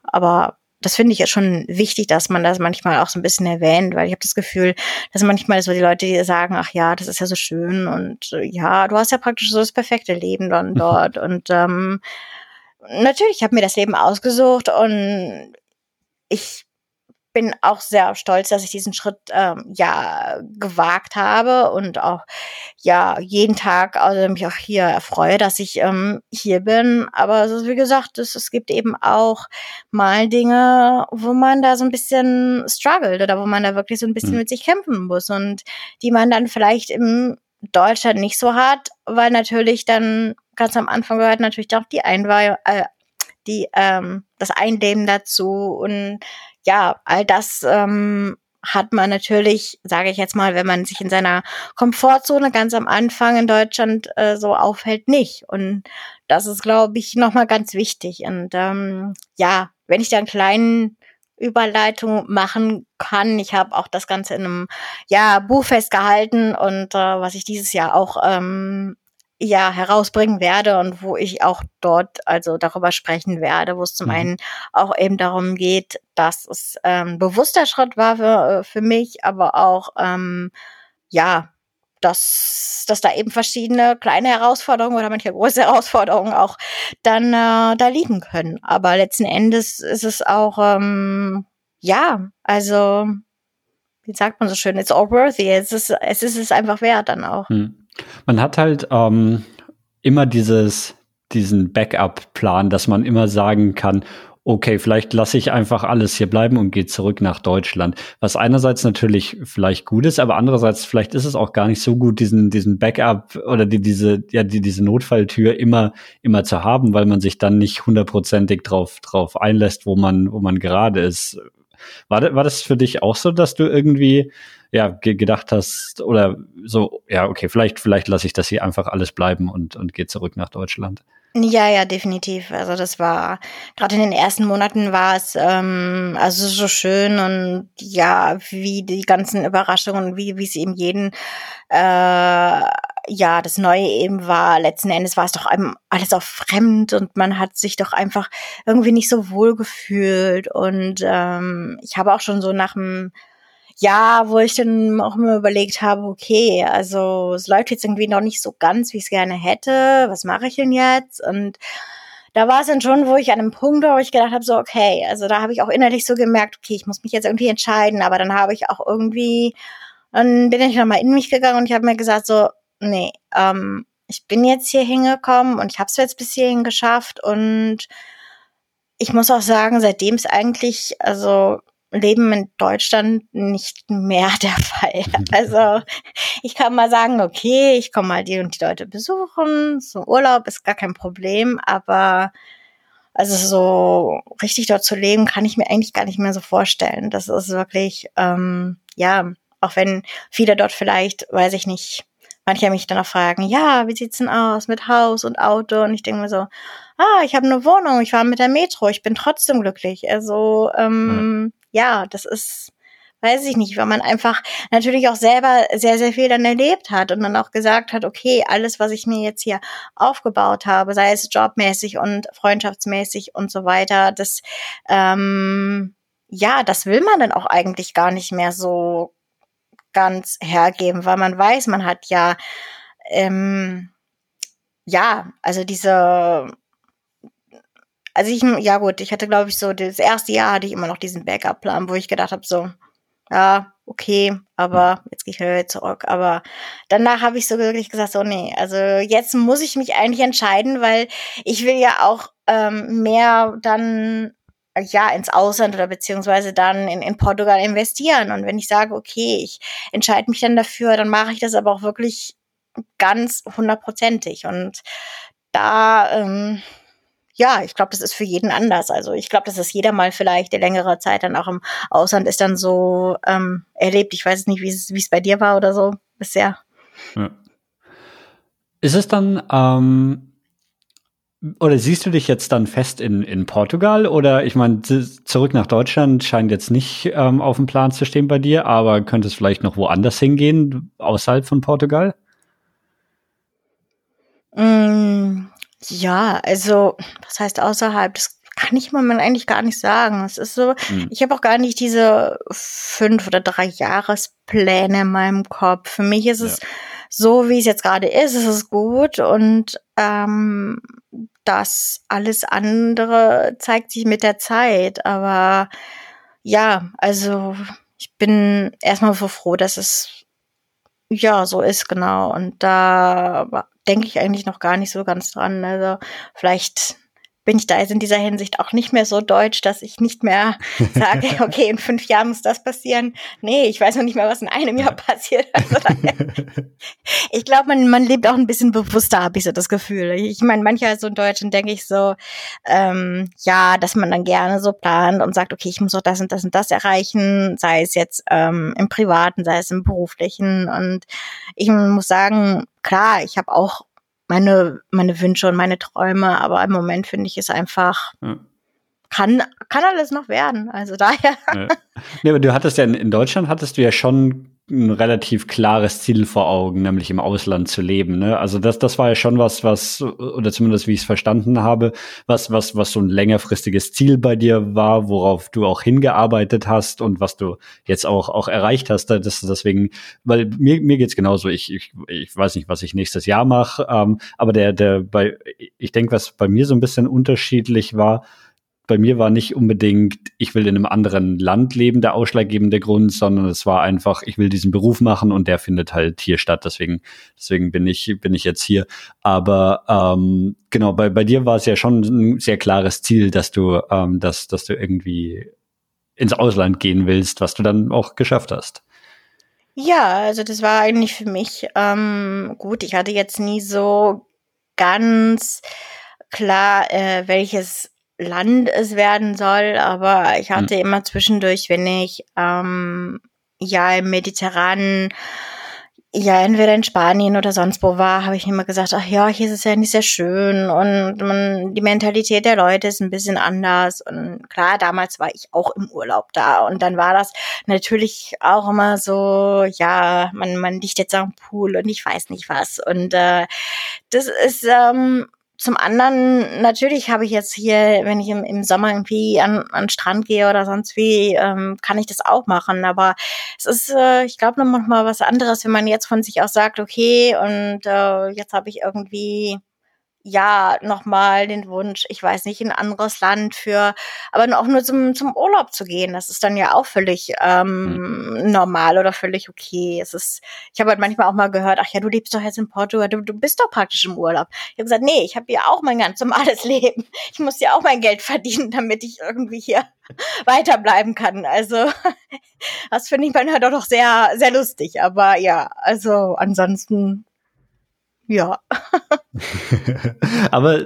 aber das finde ich ja schon wichtig, dass man das manchmal auch so ein bisschen erwähnt, weil ich habe das Gefühl, dass manchmal so die Leute die sagen, ach ja, das ist ja so schön und äh, ja, du hast ja praktisch so das perfekte Leben dann dort und ähm, natürlich, ich habe mir das Leben ausgesucht und ich bin auch sehr stolz, dass ich diesen Schritt ähm, ja gewagt habe und auch ja jeden Tag also mich auch hier erfreue, dass ich ähm, hier bin. Aber ist, wie gesagt, es, es gibt eben auch mal Dinge, wo man da so ein bisschen struggelt oder wo man da wirklich so ein bisschen mhm. mit sich kämpfen muss und die man dann vielleicht im Deutschland nicht so hat, weil natürlich dann ganz am Anfang gehört natürlich auch die Einweihung, äh, die ähm, das Einleben dazu und ja, all das ähm, hat man natürlich, sage ich jetzt mal, wenn man sich in seiner Komfortzone ganz am Anfang in Deutschland äh, so aufhält, nicht. Und das ist, glaube ich, nochmal ganz wichtig. Und ähm, ja, wenn ich da einen kleinen Überleitung machen kann. Ich habe auch das Ganze in einem ja, Buch festgehalten und äh, was ich dieses Jahr auch ähm, ja herausbringen werde und wo ich auch dort also darüber sprechen werde, wo es zum mhm. einen auch eben darum geht, dass es ähm, bewusster Schritt war für, äh, für mich, aber auch ähm, ja, dass, dass da eben verschiedene kleine Herausforderungen oder manche große Herausforderungen auch dann äh, da liegen können. Aber letzten Endes ist es auch ähm, ja, also wie sagt man so schön, it's all worthy. Es ist es ist es einfach wert dann auch. Hm. Man hat halt ähm, immer dieses, diesen Backup-Plan, dass man immer sagen kann, okay, vielleicht lasse ich einfach alles hier bleiben und gehe zurück nach Deutschland. Was einerseits natürlich vielleicht gut ist, aber andererseits vielleicht ist es auch gar nicht so gut, diesen, diesen Backup oder die, diese, ja, die, diese Notfalltür immer, immer zu haben, weil man sich dann nicht hundertprozentig drauf, drauf einlässt, wo man, wo man gerade ist. War, war das für dich auch so, dass du irgendwie ja ge gedacht hast oder so, ja, okay, vielleicht, vielleicht lasse ich das hier einfach alles bleiben und, und gehe zurück nach Deutschland? Ja, ja, definitiv. Also das war gerade in den ersten Monaten war es ähm, also so schön und ja, wie die ganzen Überraschungen, wie wie es eben jeden äh, ja das Neue eben war. Letzten Endes war es doch einem alles auch fremd und man hat sich doch einfach irgendwie nicht so wohl gefühlt und ähm, ich habe auch schon so nach dem ja, wo ich dann auch immer überlegt habe, okay, also es läuft jetzt irgendwie noch nicht so ganz, wie ich es gerne hätte. Was mache ich denn jetzt? Und da war es dann schon, wo ich an einem Punkt war, wo ich gedacht habe, so, okay, also da habe ich auch innerlich so gemerkt, okay, ich muss mich jetzt irgendwie entscheiden, aber dann habe ich auch irgendwie, dann bin ich nochmal in mich gegangen und ich habe mir gesagt, so, nee, ähm, ich bin jetzt hier hingekommen und ich habe es jetzt bis hierhin geschafft und ich muss auch sagen, seitdem es eigentlich, also Leben in Deutschland nicht mehr der Fall. Also ich kann mal sagen, okay, ich komme mal die und die Leute besuchen, so Urlaub ist gar kein Problem, aber also so richtig dort zu leben, kann ich mir eigentlich gar nicht mehr so vorstellen. Das ist wirklich, ähm, ja, auch wenn viele dort vielleicht, weiß ich nicht, manche mich dann auch fragen, ja, wie sieht's denn aus mit Haus und Auto? Und ich denke mir so, ah, ich habe eine Wohnung, ich fahre mit der Metro, ich bin trotzdem glücklich. Also ähm, ja, das ist, weiß ich nicht, weil man einfach natürlich auch selber sehr, sehr viel dann erlebt hat und dann auch gesagt hat, okay, alles, was ich mir jetzt hier aufgebaut habe, sei es jobmäßig und freundschaftsmäßig und so weiter, das, ähm, ja, das will man dann auch eigentlich gar nicht mehr so ganz hergeben, weil man weiß, man hat ja, ähm, ja, also diese also ich, ja gut, ich hatte, glaube ich, so das erste Jahr hatte ich immer noch diesen Backup-Plan, wo ich gedacht habe, so, ja, okay, aber jetzt gehe ich wieder zurück. Aber danach habe ich so wirklich gesagt, so, nee, also jetzt muss ich mich eigentlich entscheiden, weil ich will ja auch ähm, mehr dann ja ins Ausland oder beziehungsweise dann in, in Portugal investieren. Und wenn ich sage, okay, ich entscheide mich dann dafür, dann mache ich das aber auch wirklich ganz hundertprozentig. Und da ähm, ja, ich glaube, das ist für jeden anders. Also ich glaube, dass es jeder mal vielleicht der längere Zeit dann auch im Ausland ist dann so ähm, erlebt. Ich weiß nicht, wie es bei dir war oder so bisher. Ja. Ist es dann, ähm, oder siehst du dich jetzt dann fest in, in Portugal? Oder ich meine, zurück nach Deutschland scheint jetzt nicht ähm, auf dem Plan zu stehen bei dir, aber könnte es vielleicht noch woanders hingehen, außerhalb von Portugal? Mm, ja, also, was heißt außerhalb? Das kann ich im Moment eigentlich gar nicht sagen. Es ist so, hm. ich habe auch gar nicht diese fünf oder drei Jahrespläne in meinem Kopf. Für mich ist ja. es so, wie es jetzt gerade ist, ist es gut und ähm, das alles andere zeigt sich mit der Zeit. Aber ja, also ich bin erstmal so froh, dass es ja so ist, genau. Und da denke ich eigentlich noch gar nicht so ganz dran. Also vielleicht bin ich da jetzt in dieser Hinsicht auch nicht mehr so deutsch, dass ich nicht mehr sage, okay, in fünf Jahren muss das passieren. Nee, ich weiß noch nicht mehr, was in einem Jahr passiert. Also, ich glaube, man, man lebt auch ein bisschen bewusster, habe ich so das Gefühl. Ich meine, manchmal so in Deutschland denke ich so, ähm, ja, dass man dann gerne so plant und sagt, okay, ich muss auch das und das und das erreichen, sei es jetzt ähm, im Privaten, sei es im Beruflichen. Und ich muss sagen, klar, ich habe auch meine, meine Wünsche und meine Träume, aber im Moment finde ich es einfach, ja. kann, kann alles noch werden. Also daher. Ja. Nee, aber du hattest ja in, in Deutschland hattest du ja schon ein relativ klares Ziel vor Augen, nämlich im Ausland zu leben. Ne? Also das, das war ja schon was, was, oder zumindest wie ich es verstanden habe, was, was, was so ein längerfristiges Ziel bei dir war, worauf du auch hingearbeitet hast und was du jetzt auch, auch erreicht hast. Das, deswegen, weil mir, mir geht's genauso. Ich, ich, ich weiß nicht, was ich nächstes Jahr mache, ähm, aber der, der bei, ich denke, was bei mir so ein bisschen unterschiedlich war, bei mir war nicht unbedingt, ich will in einem anderen Land leben, der ausschlaggebende Grund, sondern es war einfach, ich will diesen Beruf machen und der findet halt hier statt. Deswegen, deswegen bin ich, bin ich jetzt hier. Aber ähm, genau, bei, bei dir war es ja schon ein sehr klares Ziel, dass du, ähm, dass, dass du irgendwie ins Ausland gehen willst, was du dann auch geschafft hast. Ja, also das war eigentlich für mich ähm, gut. Ich hatte jetzt nie so ganz klar, äh, welches Land es werden soll, aber ich hatte mhm. immer zwischendurch, wenn ich ähm, ja im Mediterranen, ja entweder in Spanien oder sonst wo war, habe ich immer gesagt, ach ja, hier ist es ja nicht sehr schön und man, die Mentalität der Leute ist ein bisschen anders und klar, damals war ich auch im Urlaub da und dann war das natürlich auch immer so, ja, man man liegt jetzt am Pool und ich weiß nicht was und äh, das ist ähm, zum anderen, natürlich habe ich jetzt hier, wenn ich im, im Sommer irgendwie an, an Strand gehe oder sonst wie, ähm, kann ich das auch machen. Aber es ist, äh, ich glaube, noch mal was anderes, wenn man jetzt von sich aus sagt, okay, und äh, jetzt habe ich irgendwie ja nochmal den Wunsch, ich weiß nicht, in ein anderes Land für, aber auch nur zum, zum Urlaub zu gehen. Das ist dann ja auch völlig ähm, mhm. normal oder völlig okay. Es ist, ich habe halt manchmal auch mal gehört, ach ja, du lebst doch jetzt in Portugal, du, du bist doch praktisch im Urlaub. Ich habe gesagt, nee, ich habe ja auch mein ganz normales Leben. Ich muss ja auch mein Geld verdienen, damit ich irgendwie hier weiterbleiben kann. Also das finde ich manchmal doch sehr, sehr lustig. Aber ja, also ansonsten ja. Aber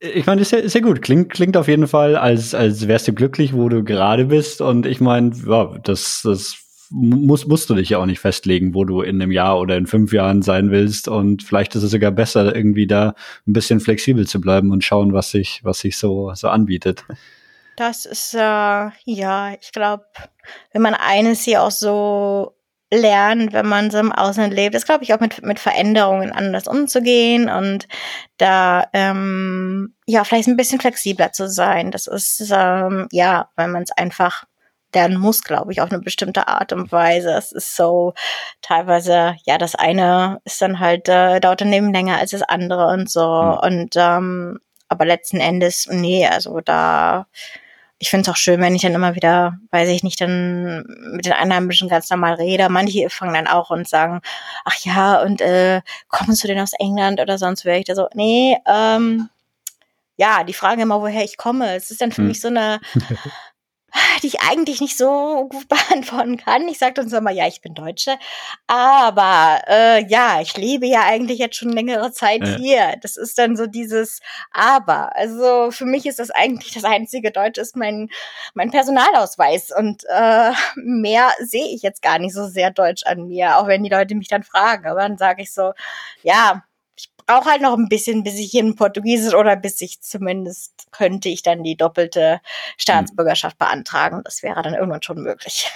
ich meine, ist ja, ist ja gut. Klingt, klingt auf jeden Fall, als, als wärst du glücklich, wo du gerade bist. Und ich meine, ja, das, das muss, musst du dich ja auch nicht festlegen, wo du in einem Jahr oder in fünf Jahren sein willst. Und vielleicht ist es sogar besser, irgendwie da ein bisschen flexibel zu bleiben und schauen, was sich, was sich so, so anbietet. Das ist, äh, ja, ich glaube, wenn man eines hier auch so lernt, wenn man so im Ausland lebt, ist, glaube ich, auch mit, mit Veränderungen anders umzugehen und da ähm, ja vielleicht ein bisschen flexibler zu sein. Das ist ähm, ja, weil man es einfach lernen muss, glaube ich, auf eine bestimmte Art und Weise. Es ist so teilweise, ja, das eine ist dann halt, äh, dauert dann eben länger als das andere und so. Mhm. Und ähm, aber letzten Endes, nee, also da ich finde es auch schön, wenn ich dann immer wieder, weiß ich nicht, dann mit den Einheimischen ganz normal rede. Manche fangen dann auch und sagen, ach ja, und äh, kommst du denn aus England oder sonst wäre ich da so, nee, ähm, ja, die fragen immer, woher ich komme. Es ist dann für hm. mich so eine die ich eigentlich nicht so gut beantworten kann. Ich sage dann so mal, ja, ich bin Deutsche, aber äh, ja, ich lebe ja eigentlich jetzt schon längere Zeit ja. hier. Das ist dann so dieses Aber. Also für mich ist das eigentlich das einzige Deutsche ist mein mein Personalausweis und äh, mehr sehe ich jetzt gar nicht so sehr Deutsch an mir, auch wenn die Leute mich dann fragen. Aber dann sage ich so, ja, brauche halt noch ein bisschen, bis ich in Portugiesisch oder bis ich zumindest könnte ich dann die doppelte Staatsbürgerschaft beantragen. Das wäre dann irgendwann schon möglich.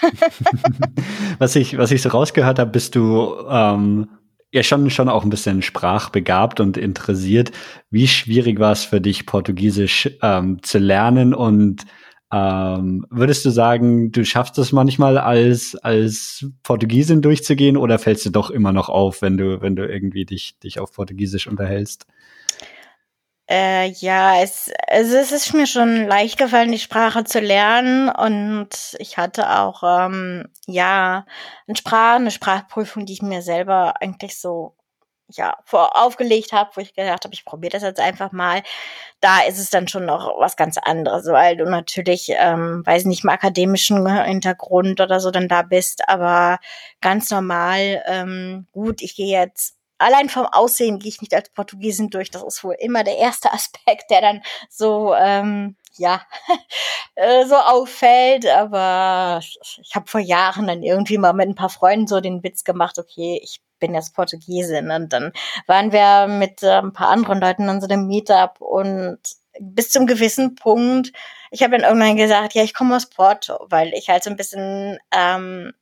was ich, was ich so rausgehört habe, bist du ähm, ja schon, schon auch ein bisschen sprachbegabt und interessiert. Wie schwierig war es für dich, Portugiesisch ähm, zu lernen und ähm, würdest du sagen, du schaffst es manchmal als, als Portugiesin durchzugehen oder fällst du doch immer noch auf, wenn du, wenn du irgendwie dich, dich auf Portugiesisch unterhältst? Äh, ja, es, also es ist mir schon leicht gefallen, die Sprache zu lernen und ich hatte auch ähm, ja eine, Sprach, eine Sprachprüfung, die ich mir selber eigentlich so ja, vor aufgelegt habe, wo ich gedacht habe, ich probiere das jetzt einfach mal. Da ist es dann schon noch was ganz anderes, weil du natürlich, ähm, weiß nicht, im akademischen Hintergrund oder so dann da bist, aber ganz normal, ähm, gut, ich gehe jetzt allein vom Aussehen gehe ich nicht als Portugiesin durch. Das ist wohl immer der erste Aspekt, der dann so, ähm, ja, äh, so auffällt. Aber ich habe vor Jahren dann irgendwie mal mit ein paar Freunden so den Witz gemacht, okay, ich bin jetzt Portugiesin. Und dann waren wir mit äh, ein paar anderen Leuten an so einem Meetup und bis zum gewissen Punkt, ich habe dann irgendwann gesagt, ja, ich komme aus Porto, weil ich halt so ein bisschen, ähm,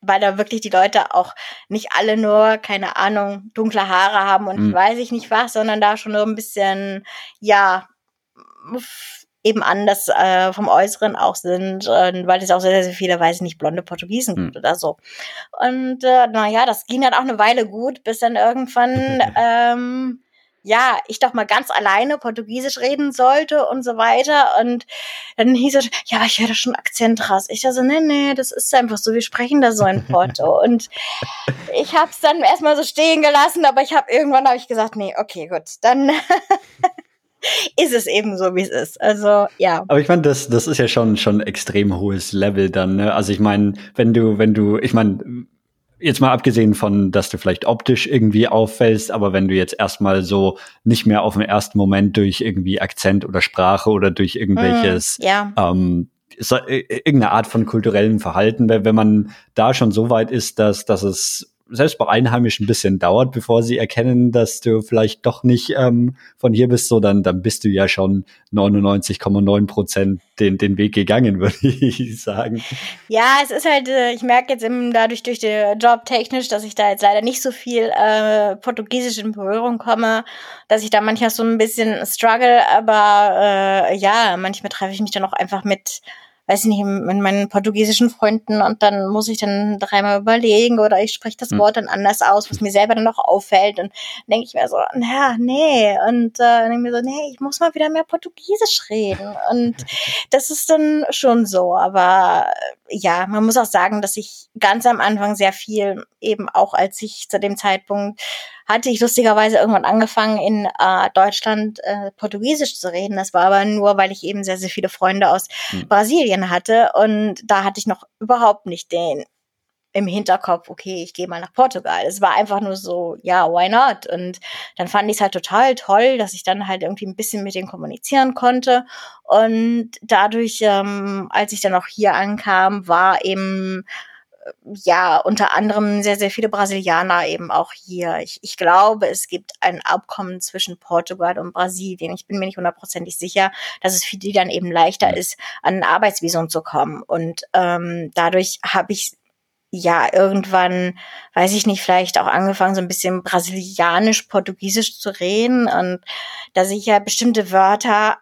weil da wirklich die Leute auch nicht alle nur, keine Ahnung, dunkle Haare haben und mhm. weiß ich nicht was, sondern da schon so ein bisschen, ja, eben anders äh, vom Äußeren auch sind, äh, weil es auch sehr, sehr viele, weiß ich nicht, blonde Portugiesen gibt mhm. oder so. Und äh, naja, das ging dann auch eine Weile gut, bis dann irgendwann ähm, ja, ich doch mal ganz alleine Portugiesisch reden sollte und so weiter. Und dann hieß es, ja, aber ich höre schon Akzent raus. Ich dachte so, nee, nee, das ist einfach so, wir sprechen da so in Porto. und ich habe es dann erstmal so stehen gelassen, aber ich habe irgendwann habe ich gesagt, nee, okay, gut, dann ist es eben so, wie es ist. Also ja. Aber ich meine, das, das ist ja schon schon extrem hohes Level dann. Ne? Also ich meine, wenn du, wenn du, ich meine, jetzt mal abgesehen von, dass du vielleicht optisch irgendwie auffällst, aber wenn du jetzt erstmal so nicht mehr auf den ersten Moment durch irgendwie Akzent oder Sprache oder durch irgendwelches mm, ja. ähm, so, irgendeine Art von kulturellem Verhalten, wenn man da schon so weit ist, dass, dass es selbst bei Einheimischen ein bisschen dauert, bevor sie erkennen, dass du vielleicht doch nicht ähm, von hier bist, so dann, dann bist du ja schon 99,9 Prozent den, den Weg gegangen, würde ich sagen. Ja, es ist halt, äh, ich merke jetzt eben dadurch durch den Job technisch, dass ich da jetzt leider nicht so viel äh, Portugiesisch in Berührung komme, dass ich da manchmal so ein bisschen struggle, aber äh, ja, manchmal treffe ich mich dann auch einfach mit weiß nicht, mit meinen portugiesischen Freunden und dann muss ich dann dreimal überlegen oder ich spreche das hm. Wort dann anders aus, was mir selber dann noch auffällt. Und denke ich mir so, naja, nee. Und äh, denke mir so, nee, ich muss mal wieder mehr Portugiesisch reden. Und das ist dann schon so. Aber ja, man muss auch sagen, dass ich ganz am Anfang sehr viel eben auch als ich zu dem Zeitpunkt hatte ich lustigerweise irgendwann angefangen, in äh, Deutschland äh, Portugiesisch zu reden. Das war aber nur, weil ich eben sehr, sehr viele Freunde aus mhm. Brasilien hatte. Und da hatte ich noch überhaupt nicht den im Hinterkopf, okay, ich gehe mal nach Portugal. Es war einfach nur so, ja, why not? Und dann fand ich es halt total toll, dass ich dann halt irgendwie ein bisschen mit denen kommunizieren konnte. Und dadurch, ähm, als ich dann auch hier ankam, war eben ja, unter anderem sehr, sehr viele Brasilianer eben auch hier. Ich, ich glaube, es gibt ein Abkommen zwischen Portugal und Brasilien. Ich bin mir nicht hundertprozentig sicher, dass es für die dann eben leichter ist, an ein Arbeitsvisum zu kommen. Und ähm, dadurch habe ich ja irgendwann, weiß ich nicht, vielleicht auch angefangen, so ein bisschen brasilianisch-portugiesisch zu reden und dass ich ja bestimmte Wörter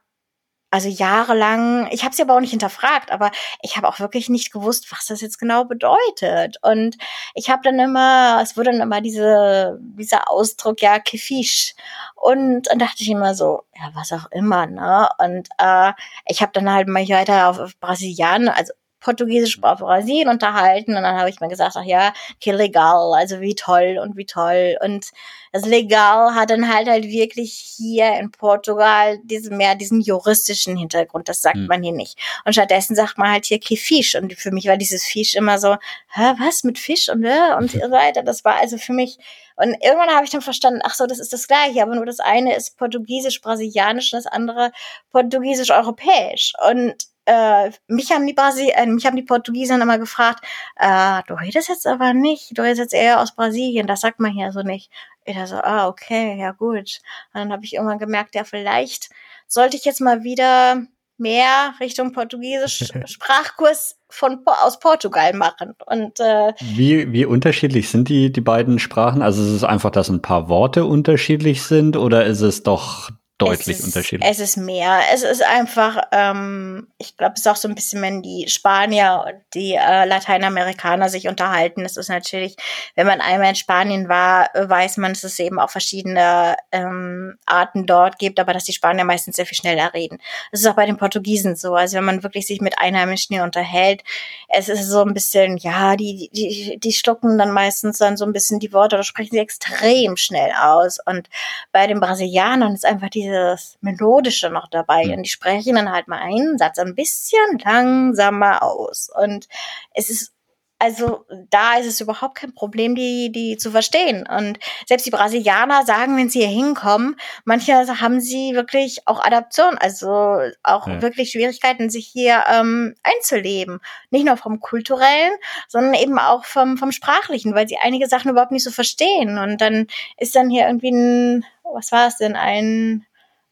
also jahrelang, ich habe sie aber auch nicht hinterfragt, aber ich habe auch wirklich nicht gewusst, was das jetzt genau bedeutet. Und ich habe dann immer, es wurde dann immer diese, dieser Ausdruck, ja, Kefisch. Und dann dachte ich immer so, ja, was auch immer, ne? Und äh, ich habe dann halt mal weiter auf, auf Brasilian, also Portugiesisch auf Brasilien unterhalten und dann habe ich mir gesagt, ach ja, que legal, also wie toll und wie toll. Und das Legal hat dann halt halt wirklich hier in Portugal diesen mehr diesen juristischen Hintergrund, das sagt mhm. man hier nicht. Und stattdessen sagt man halt hier que Fisch. Und für mich war dieses Fisch immer so, hä, was mit Fisch und äh, und so weiter. Das war also für mich und irgendwann habe ich dann verstanden, ach so, das ist das Gleiche, aber nur das eine ist portugiesisch-brasilianisch und das andere portugiesisch-europäisch. Und äh, mich haben die Brasi äh, mich haben die Portugiesen immer gefragt, äh, du redest jetzt aber nicht, du redest jetzt eher aus Brasilien, das sagt man hier so nicht. Ich dachte so, ah, okay, ja gut. Und dann habe ich irgendwann gemerkt, ja, vielleicht sollte ich jetzt mal wieder mehr Richtung Portugiesisch Sprachkurs von aus Portugal machen. Und äh, wie wie unterschiedlich sind die die beiden Sprachen? Also ist es einfach, dass ein paar Worte unterschiedlich sind, oder ist es doch deutlich es ist, unterschiedlich. Es ist mehr. Es ist einfach, ähm, ich glaube, es ist auch so ein bisschen, wenn die Spanier und die äh, Lateinamerikaner sich unterhalten. Es ist natürlich, wenn man einmal in Spanien war, weiß man, dass es eben auch verschiedene ähm, Arten dort gibt, aber dass die Spanier meistens sehr viel schneller reden. Das ist auch bei den Portugiesen so. Also wenn man wirklich sich mit Einheimischen hier unterhält, es ist so ein bisschen, ja, die, die, die schlucken dann meistens dann so ein bisschen die Worte oder sprechen sie extrem schnell aus. Und bei den Brasilianern ist einfach diese dieses Melodische noch dabei. Mhm. Und die sprechen dann halt mal einen Satz ein bisschen langsamer aus. Und es ist also da ist es überhaupt kein Problem, die, die zu verstehen. Und selbst die Brasilianer sagen, wenn sie hier hinkommen, manche haben sie wirklich auch Adaption, also auch ja. wirklich Schwierigkeiten, sich hier ähm, einzuleben. Nicht nur vom kulturellen, sondern eben auch vom, vom sprachlichen, weil sie einige Sachen überhaupt nicht so verstehen. Und dann ist dann hier irgendwie ein, was war es denn, ein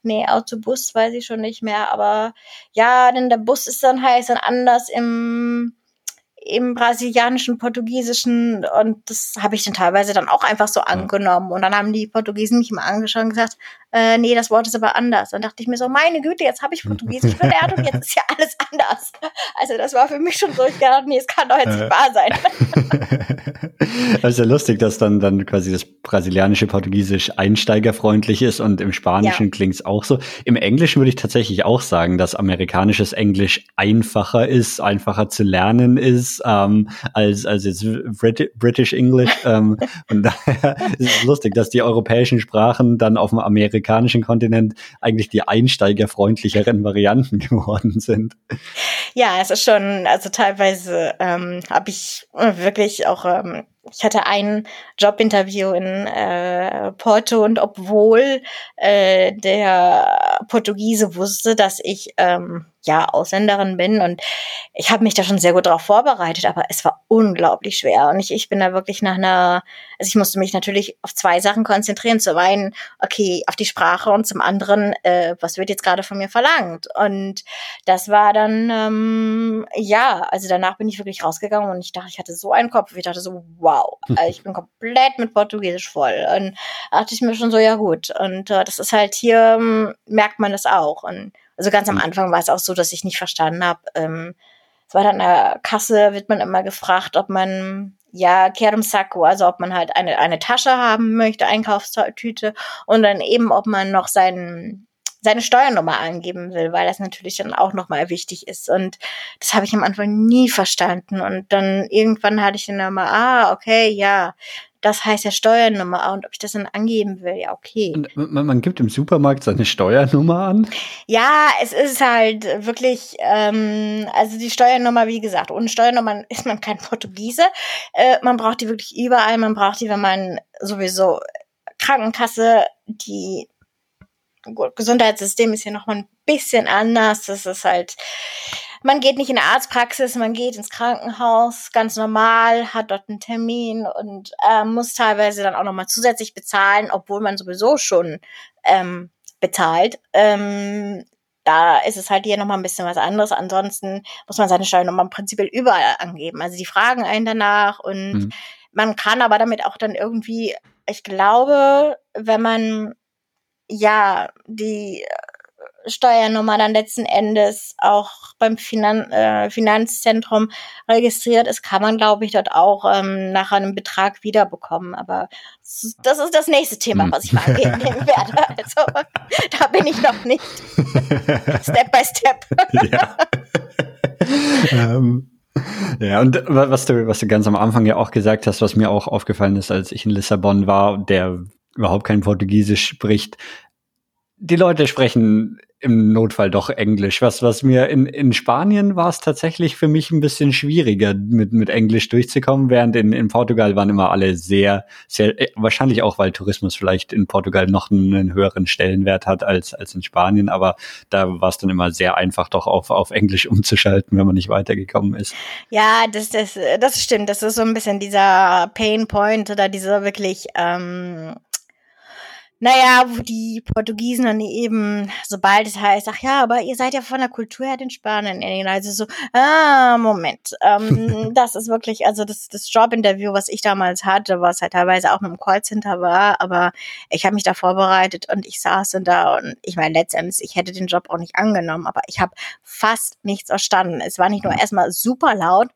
Nee, Autobus weiß ich schon nicht mehr, aber ja, denn der Bus ist dann halt dann anders im im brasilianischen, portugiesischen und das habe ich dann teilweise dann auch einfach so angenommen. Und dann haben die Portugiesen mich mal angeschaut und gesagt, äh, nee, das Wort ist aber anders. Dann dachte ich mir so, meine Güte, jetzt habe ich Portugiesisch gelernt und jetzt ist ja alles anders. Also das war für mich schon so, ich dachte, nee, es kann doch jetzt nicht wahr sein. das ist ja lustig, dass dann, dann quasi das brasilianische Portugiesisch einsteigerfreundlich ist und im Spanischen ja. klingt es auch so. Im Englischen würde ich tatsächlich auch sagen, dass amerikanisches Englisch einfacher ist, einfacher zu lernen ist, ähm, als, als jetzt Brit British English. ähm, und daher ist es lustig, dass die europäischen Sprachen dann auf dem Amerikanischen afrikanischen Kontinent eigentlich die einsteigerfreundlicheren Varianten geworden sind. Ja, es ist schon, also teilweise ähm, habe ich wirklich auch ähm, ich hatte ein Jobinterview in äh, Porto und obwohl äh, der Portugiese wusste, dass ich ähm, ja Ausländerin bin und ich habe mich da schon sehr gut darauf vorbereitet, aber es war unglaublich schwer und ich, ich bin da wirklich nach einer, also ich musste mich natürlich auf zwei Sachen konzentrieren. Zum einen, okay, auf die Sprache und zum anderen, äh, was wird jetzt gerade von mir verlangt? Und das war dann, ähm, ja, also danach bin ich wirklich rausgegangen und ich dachte, ich hatte so einen Kopf, ich dachte so, wow, also ich bin komplett mit Portugiesisch voll. Und dachte ich mir schon so, ja gut. Und äh, das ist halt hier, ähm, merkt man das auch. Und also ganz am mhm. Anfang war es auch so, dass ich nicht verstanden habe. Ähm, es war dann an der Kasse, wird man immer gefragt, ob man ja, Kerem Sacco, also ob man halt eine, eine Tasche haben möchte, Einkaufstüte und dann eben, ob man noch seinen seine Steuernummer angeben will, weil das natürlich dann auch nochmal wichtig ist. Und das habe ich am Anfang nie verstanden. Und dann irgendwann hatte ich dann immer, ah, okay, ja, das heißt ja Steuernummer und ob ich das dann angeben will, ja, okay. Man, man, gibt im Supermarkt seine Steuernummer an? Ja, es ist halt wirklich, ähm, also die Steuernummer, wie gesagt, ohne Steuernummer ist man kein Portugiese. Äh, man braucht die wirklich überall, man braucht die, wenn man sowieso Krankenkasse, die gut, Gesundheitssystem ist hier noch mal ein bisschen anders. Das ist halt, man geht nicht in eine Arztpraxis, man geht ins Krankenhaus, ganz normal, hat dort einen Termin und äh, muss teilweise dann auch noch mal zusätzlich bezahlen, obwohl man sowieso schon ähm, bezahlt. Ähm, da ist es halt hier nochmal ein bisschen was anderes. Ansonsten muss man seine Steuernummer im Prinzip überall angeben. Also die fragen einen danach und mhm. man kann aber damit auch dann irgendwie, ich glaube, wenn man ja, die Steuernummer dann letzten Endes auch beim Finan äh, Finanzzentrum registriert ist, kann man, glaube ich, dort auch ähm, nach einem Betrag wiederbekommen. Aber das ist das nächste Thema, hm. was ich mal angehen werde. Also da bin ich noch nicht. step by step. ja. ähm. Ja, und was du, was du ganz am Anfang ja auch gesagt hast, was mir auch aufgefallen ist, als ich in Lissabon war, der überhaupt kein Portugiesisch spricht. Die Leute sprechen im Notfall doch Englisch. Was, was mir in, in Spanien war es tatsächlich für mich ein bisschen schwieriger, mit, mit Englisch durchzukommen, während in, in Portugal waren immer alle sehr, sehr, äh, wahrscheinlich auch, weil Tourismus vielleicht in Portugal noch einen höheren Stellenwert hat als, als in Spanien, aber da war es dann immer sehr einfach, doch auf, auf Englisch umzuschalten, wenn man nicht weitergekommen ist. Ja, das, das, das stimmt. Das ist so ein bisschen dieser Pain Point oder dieser wirklich, ähm, naja, wo die Portugiesen dann eben, sobald es heißt, ach ja, aber ihr seid ja von der Kultur her den Spaniern, also so, ah, Moment, ähm, das ist wirklich, also das, das Jobinterview, was ich damals hatte, was halt teilweise auch mit dem Callcenter war, aber ich habe mich da vorbereitet und ich saß dann da und ich meine, letztendlich, ich hätte den Job auch nicht angenommen, aber ich habe fast nichts verstanden. Es war nicht nur erstmal super laut,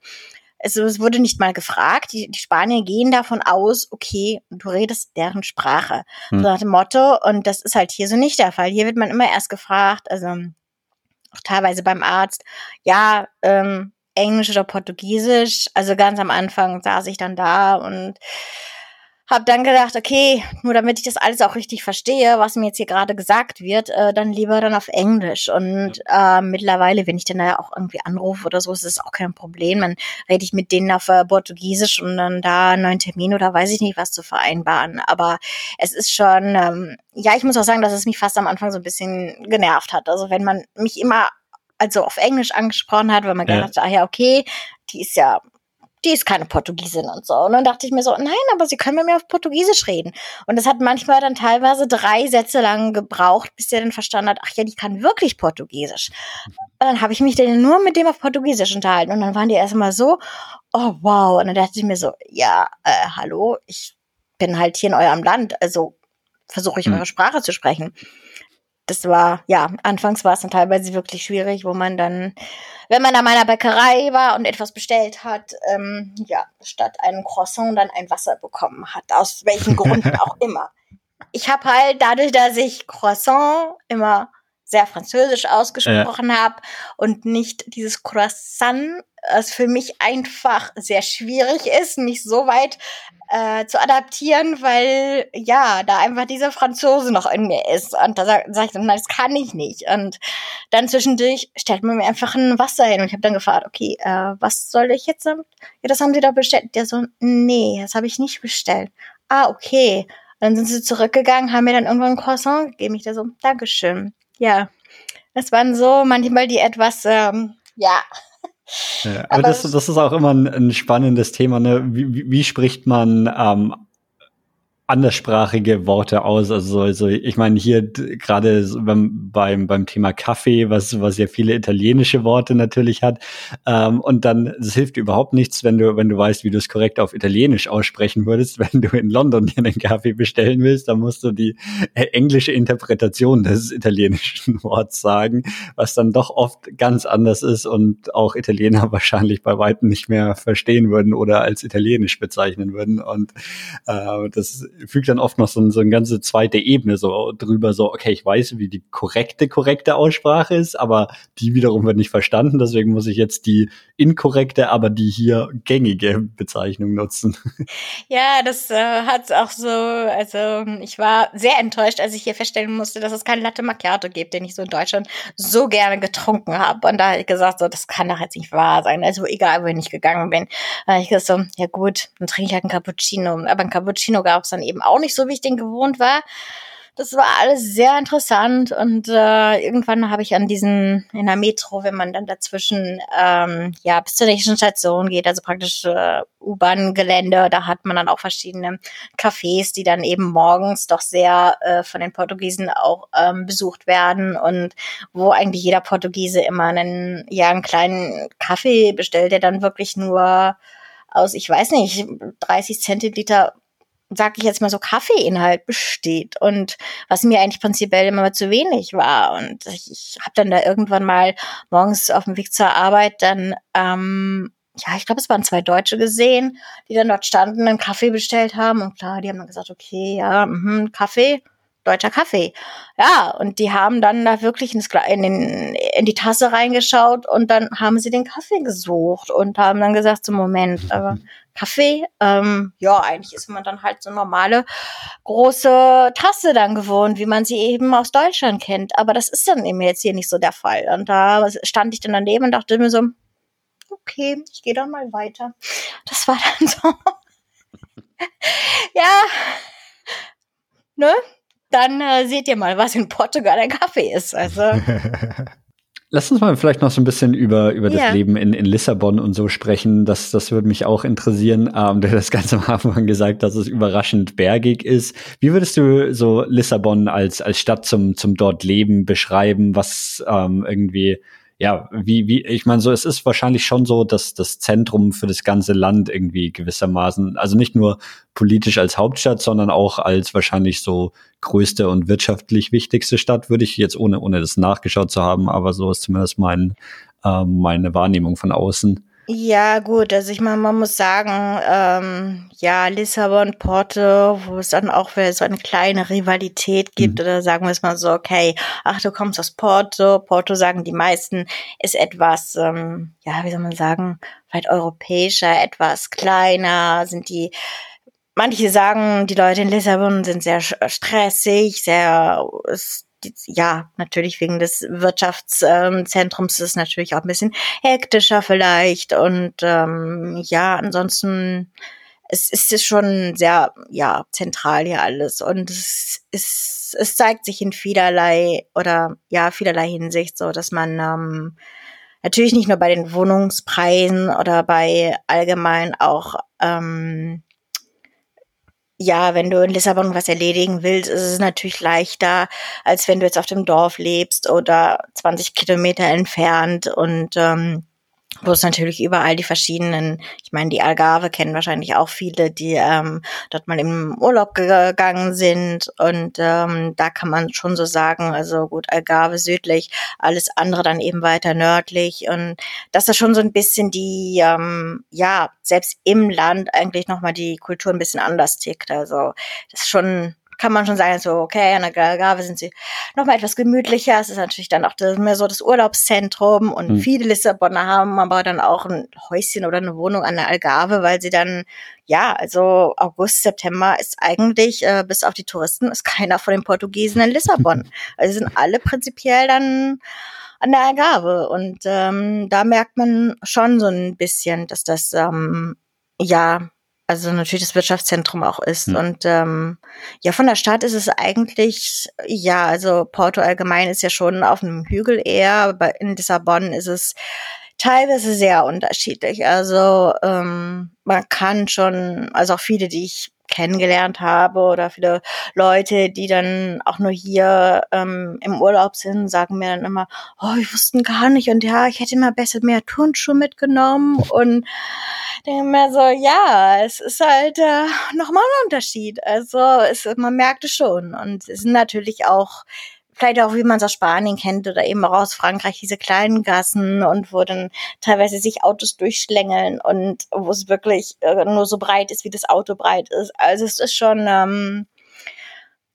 es, es wurde nicht mal gefragt. Die, die Spanier gehen davon aus, okay, du redest deren Sprache. Hm. So nach dem Motto. Und das ist halt hier so nicht der Fall. Hier wird man immer erst gefragt, also auch teilweise beim Arzt, ja, ähm, Englisch oder Portugiesisch. Also ganz am Anfang saß ich dann da und hab dann gedacht, okay, nur damit ich das alles auch richtig verstehe, was mir jetzt hier gerade gesagt wird, äh, dann lieber dann auf Englisch. Und äh, mittlerweile, wenn ich dann da auch irgendwie anrufe oder so, ist das auch kein Problem. Dann rede ich mit denen auf äh, Portugiesisch und dann da einen neuen Termin oder weiß ich nicht was zu vereinbaren. Aber es ist schon, ähm, ja, ich muss auch sagen, dass es mich fast am Anfang so ein bisschen genervt hat. Also wenn man mich immer also auf Englisch angesprochen hat, weil man ja. gedacht hat, ah ja, okay, die ist ja die ist keine Portugiesin und so. Und dann dachte ich mir so, nein, aber sie können mit mir auf Portugiesisch reden. Und das hat manchmal dann teilweise drei Sätze lang gebraucht, bis der dann verstanden hat, ach ja, die kann wirklich Portugiesisch. Und dann habe ich mich dann nur mit dem auf Portugiesisch unterhalten. Und dann waren die erstmal so, oh wow. Und dann dachte ich mir so, ja, äh, hallo, ich bin halt hier in eurem Land, also versuche ich hm. eure Sprache zu sprechen das war, ja, anfangs war es dann teilweise wirklich schwierig, wo man dann, wenn man an meiner Bäckerei war und etwas bestellt hat, ähm, ja, statt einem Croissant dann ein Wasser bekommen hat, aus welchen Gründen auch immer. Ich habe halt dadurch, dass ich Croissant immer sehr französisch ausgesprochen ja. habe und nicht dieses Croissant, es für mich einfach sehr schwierig ist, mich so weit äh, zu adaptieren, weil ja, da einfach dieser Franzose noch in mir ist. Und da sage sag ich dann, das kann ich nicht. Und dann zwischendurch stellt man mir einfach ein Wasser hin und ich habe dann gefragt, okay, äh, was soll ich jetzt damit? Ja, das haben sie da bestellt. Der so, nee, das habe ich nicht bestellt. Ah, okay. Dann sind sie zurückgegangen, haben mir dann irgendwann ein Croissant gegeben. Ich da so, Dankeschön. Ja, das waren so manchmal die etwas, ähm, ja. ja aber, aber das, das ist auch immer ein, ein spannendes Thema. Ne? Wie, wie spricht man ähm, anderssprachige Worte aus. Also, also ich meine hier gerade beim, beim, beim Thema Kaffee, was, was ja viele italienische Worte natürlich hat. Ähm, und dann, es hilft überhaupt nichts, wenn du, wenn du weißt, wie du es korrekt auf Italienisch aussprechen würdest. Wenn du in London dir einen Kaffee bestellen willst, dann musst du die äh, englische Interpretation des italienischen Worts sagen, was dann doch oft ganz anders ist und auch Italiener wahrscheinlich bei weitem nicht mehr verstehen würden oder als italienisch bezeichnen würden. Und äh, das fügt dann oft noch so, so eine ganze zweite Ebene so drüber, so, okay, ich weiß, wie die korrekte, korrekte Aussprache ist, aber die wiederum wird nicht verstanden, deswegen muss ich jetzt die inkorrekte, aber die hier gängige Bezeichnung nutzen. Ja, das äh, hat auch so, also ich war sehr enttäuscht, als ich hier feststellen musste, dass es kein Latte Macchiato gibt, den ich so in Deutschland so gerne getrunken habe. Und da habe ich gesagt, so, das kann doch jetzt nicht wahr sein. Also egal, wohin ich gegangen bin. Da habe ich gesagt, so, ja gut, dann trinke ich halt einen Cappuccino. Aber ein Cappuccino gab es dann eben auch nicht so, wie ich den gewohnt war. Das war alles sehr interessant und äh, irgendwann habe ich an diesen in der Metro, wenn man dann dazwischen ähm, ja bis zur nächsten Station geht, also praktisch äh, U-Bahn-Gelände, da hat man dann auch verschiedene Cafés, die dann eben morgens doch sehr äh, von den Portugiesen auch ähm, besucht werden und wo eigentlich jeder Portugiese immer einen ja einen kleinen Kaffee bestellt, der dann wirklich nur aus, ich weiß nicht, 30 Zentiliter sag ich jetzt mal so, Kaffeeinhalt besteht und was mir eigentlich prinzipiell immer zu wenig war. Und ich, ich habe dann da irgendwann mal morgens auf dem Weg zur Arbeit dann, ähm, ja, ich glaube, es waren zwei Deutsche gesehen, die dann dort standen, einen Kaffee bestellt haben. Und klar, die haben dann gesagt, okay, ja, mh, Kaffee deutscher Kaffee. Ja, und die haben dann da wirklich in, den, in die Tasse reingeschaut und dann haben sie den Kaffee gesucht und haben dann gesagt, so Moment, aber Kaffee, ähm, ja, eigentlich ist man dann halt so normale große Tasse dann gewohnt, wie man sie eben aus Deutschland kennt. Aber das ist dann eben jetzt hier nicht so der Fall. Und da stand ich dann daneben und dachte mir so, okay, ich gehe dann mal weiter. Das war dann so. ja, ne? Dann äh, seht ihr mal, was in Portugal ein Kaffee ist. Also. Lass uns mal vielleicht noch so ein bisschen über, über das ja. Leben in, in Lissabon und so sprechen. Das, das würde mich auch interessieren. Ähm, du hast das Ganze am Anfang gesagt, dass es überraschend bergig ist. Wie würdest du so Lissabon als, als Stadt zum, zum dort Leben beschreiben? Was ähm, irgendwie ja, wie, wie, ich meine, so, es ist wahrscheinlich schon so, dass das Zentrum für das ganze Land irgendwie gewissermaßen, also nicht nur politisch als Hauptstadt, sondern auch als wahrscheinlich so größte und wirtschaftlich wichtigste Stadt, würde ich jetzt ohne, ohne das nachgeschaut zu haben, aber so ist zumindest mein, äh, meine Wahrnehmung von außen. Ja, gut, also ich meine, man muss sagen, ähm, ja, Lissabon, Porto, wo es dann auch wieder so eine kleine Rivalität gibt, mhm. oder sagen wir es mal so, okay, ach, du kommst aus Porto, Porto sagen die meisten, ist etwas, ähm, ja, wie soll man sagen, vielleicht europäischer, etwas kleiner, sind die, manche sagen, die Leute in Lissabon sind sehr stressig, sehr, ist ja, natürlich wegen des Wirtschaftszentrums ist es natürlich auch ein bisschen hektischer vielleicht und ähm, ja, ansonsten es ist schon sehr ja zentral hier alles und es ist es zeigt sich in vielerlei oder ja vielerlei Hinsicht so, dass man ähm, natürlich nicht nur bei den Wohnungspreisen oder bei allgemein auch ähm, ja, wenn du in Lissabon was erledigen willst, ist es natürlich leichter, als wenn du jetzt auf dem Dorf lebst oder 20 Kilometer entfernt. Und ähm, wo es natürlich überall die verschiedenen, ich meine, die Algarve kennen wahrscheinlich auch viele, die ähm, dort mal im Urlaub gegangen sind. Und ähm, da kann man schon so sagen, also gut, Algarve südlich, alles andere dann eben weiter nördlich. Und dass da schon so ein bisschen die, ähm, ja, selbst im Land eigentlich nochmal die Kultur ein bisschen anders tickt, also das ist schon kann man schon sagen, so, okay, an der Algarve sind sie noch mal etwas gemütlicher. Es ist natürlich dann auch das, mehr so das Urlaubszentrum und mhm. viele Lissabonner haben aber dann auch ein Häuschen oder eine Wohnung an der Algarve, weil sie dann, ja, also August, September ist eigentlich, äh, bis auf die Touristen, ist keiner von den Portugiesen in Lissabon. also sind alle prinzipiell dann an der Algarve. Und ähm, da merkt man schon so ein bisschen, dass das ähm, ja also natürlich das Wirtschaftszentrum auch ist. Mhm. Und ähm, ja, von der Stadt ist es eigentlich, ja, also Porto allgemein ist ja schon auf einem Hügel eher, aber in Lissabon ist es teilweise sehr unterschiedlich. Also ähm, man kann schon, also auch viele, die ich kennengelernt habe oder viele Leute, die dann auch nur hier ähm, im Urlaub sind, sagen mir dann immer, oh, ich wussten gar nicht und ja, ich hätte mal besser mehr Turnschuhe mitgenommen und denke mir so, ja, es ist halt äh, nochmal ein Unterschied. Also es, man merkt es schon und es sind natürlich auch vielleicht auch, wie man es aus Spanien kennt oder eben auch aus Frankreich, diese kleinen Gassen und wo dann teilweise sich Autos durchschlängeln und wo es wirklich äh, nur so breit ist, wie das Auto breit ist. Also es ist schon, ähm,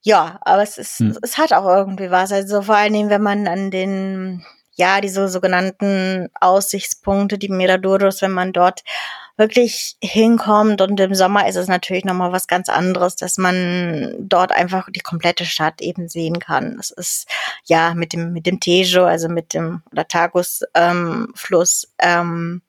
ja, aber es ist, hm. es hat auch irgendwie was. Also vor allen Dingen, wenn man an den, ja, diese sogenannten Aussichtspunkte, die Miradoros, wenn man dort wirklich hinkommt. Und im Sommer ist es natürlich nochmal was ganz anderes, dass man dort einfach die komplette Stadt eben sehen kann. Das ist ja mit dem, mit dem Tejo, also mit dem Latagus ähm, Fluss, ähm,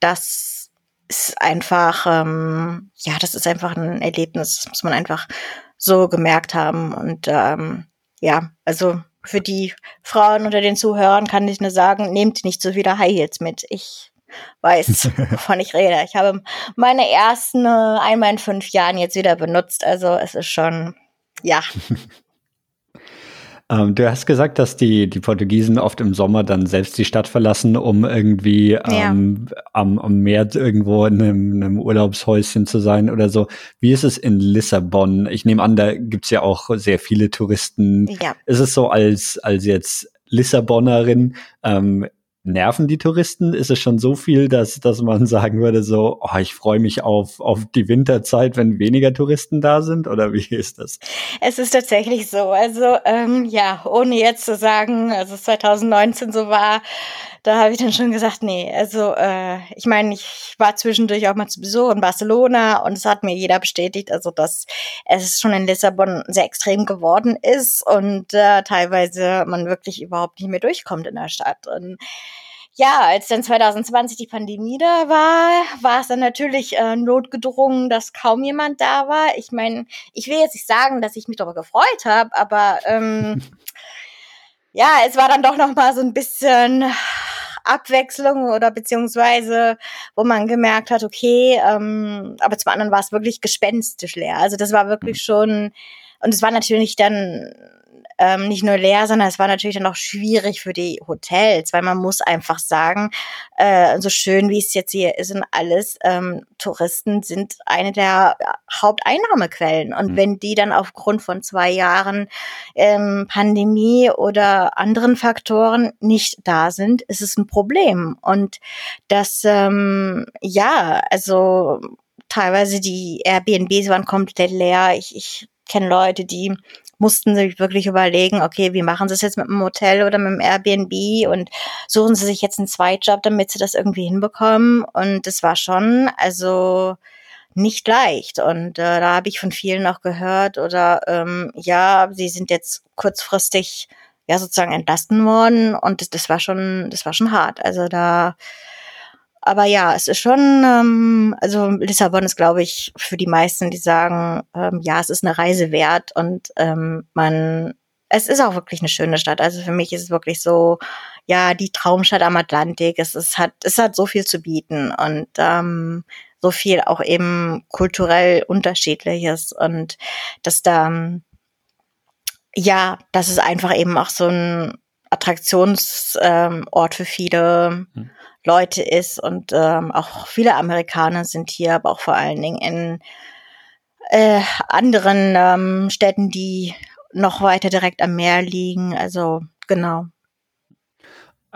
das ist einfach, ähm, ja, das ist einfach ein Erlebnis, das muss man einfach so gemerkt haben. Und ähm, ja, also für die Frauen unter den Zuhörern kann ich nur sagen, nehmt nicht so viele High Heels mit. Ich weiß, wovon ich rede. Ich habe meine ersten äh, einmal in fünf Jahren jetzt wieder benutzt. Also es ist schon, ja. ähm, du hast gesagt, dass die, die Portugiesen oft im Sommer dann selbst die Stadt verlassen, um irgendwie ähm, ja. am, am Meer irgendwo in einem, einem, Urlaubshäuschen zu sein oder so. Wie ist es in Lissabon? Ich nehme an, da gibt's ja auch sehr viele Touristen. Ja. Ist es so als, als jetzt Lissabonnerin, ähm, nerven die Touristen? Ist es schon so viel, dass, dass man sagen würde, so, oh, ich freue mich auf, auf die Winterzeit, wenn weniger Touristen da sind? Oder wie ist das? Es ist tatsächlich so. Also ähm, ja, ohne jetzt zu sagen, also 2019 so war, da habe ich dann schon gesagt, nee, also äh, ich meine, ich war zwischendurch auch mal zu Besuch in Barcelona und es hat mir jeder bestätigt, also dass es schon in Lissabon sehr extrem geworden ist und äh, teilweise man wirklich überhaupt nicht mehr durchkommt in der Stadt. Und ja, als dann 2020 die Pandemie da war, war es dann natürlich äh, notgedrungen, dass kaum jemand da war. Ich meine, ich will jetzt nicht sagen, dass ich mich darüber gefreut habe, aber ähm, ja, es war dann doch noch mal so ein bisschen Abwechslung oder beziehungsweise, wo man gemerkt hat, okay, ähm, aber zum anderen war es wirklich gespenstisch leer. Also das war wirklich mhm. schon, und es war natürlich dann ähm, nicht nur leer, sondern es war natürlich dann auch schwierig für die Hotels, weil man muss einfach sagen, äh, so schön wie es jetzt hier ist und alles, ähm, Touristen sind eine der Haupteinnahmequellen. Und mhm. wenn die dann aufgrund von zwei Jahren ähm, Pandemie oder anderen Faktoren nicht da sind, ist es ein Problem. Und das, ähm, ja, also teilweise die Airbnbs waren komplett leer. Ich, ich kenne Leute, die mussten sich wirklich überlegen, okay, wie machen sie es jetzt mit dem Hotel oder mit dem Airbnb und suchen sie sich jetzt einen Zweitjob, damit sie das irgendwie hinbekommen. Und das war schon, also nicht leicht. Und äh, da habe ich von vielen auch gehört oder ähm, ja, sie sind jetzt kurzfristig ja sozusagen entlasten worden und das, das war schon, das war schon hart. Also da aber ja, es ist schon, ähm, also Lissabon ist, glaube ich, für die meisten, die sagen, ähm, ja, es ist eine Reise wert und ähm, man, es ist auch wirklich eine schöne Stadt. Also für mich ist es wirklich so, ja, die Traumstadt am Atlantik. Es, ist, hat, es hat so viel zu bieten und ähm, so viel auch eben kulturell unterschiedliches und dass da, ja, das ist einfach eben auch so ein Attraktionsort ähm, für viele. Hm Leute ist und ähm, auch viele Amerikaner sind hier, aber auch vor allen Dingen in äh, anderen ähm, Städten, die noch weiter direkt am Meer liegen. Also genau.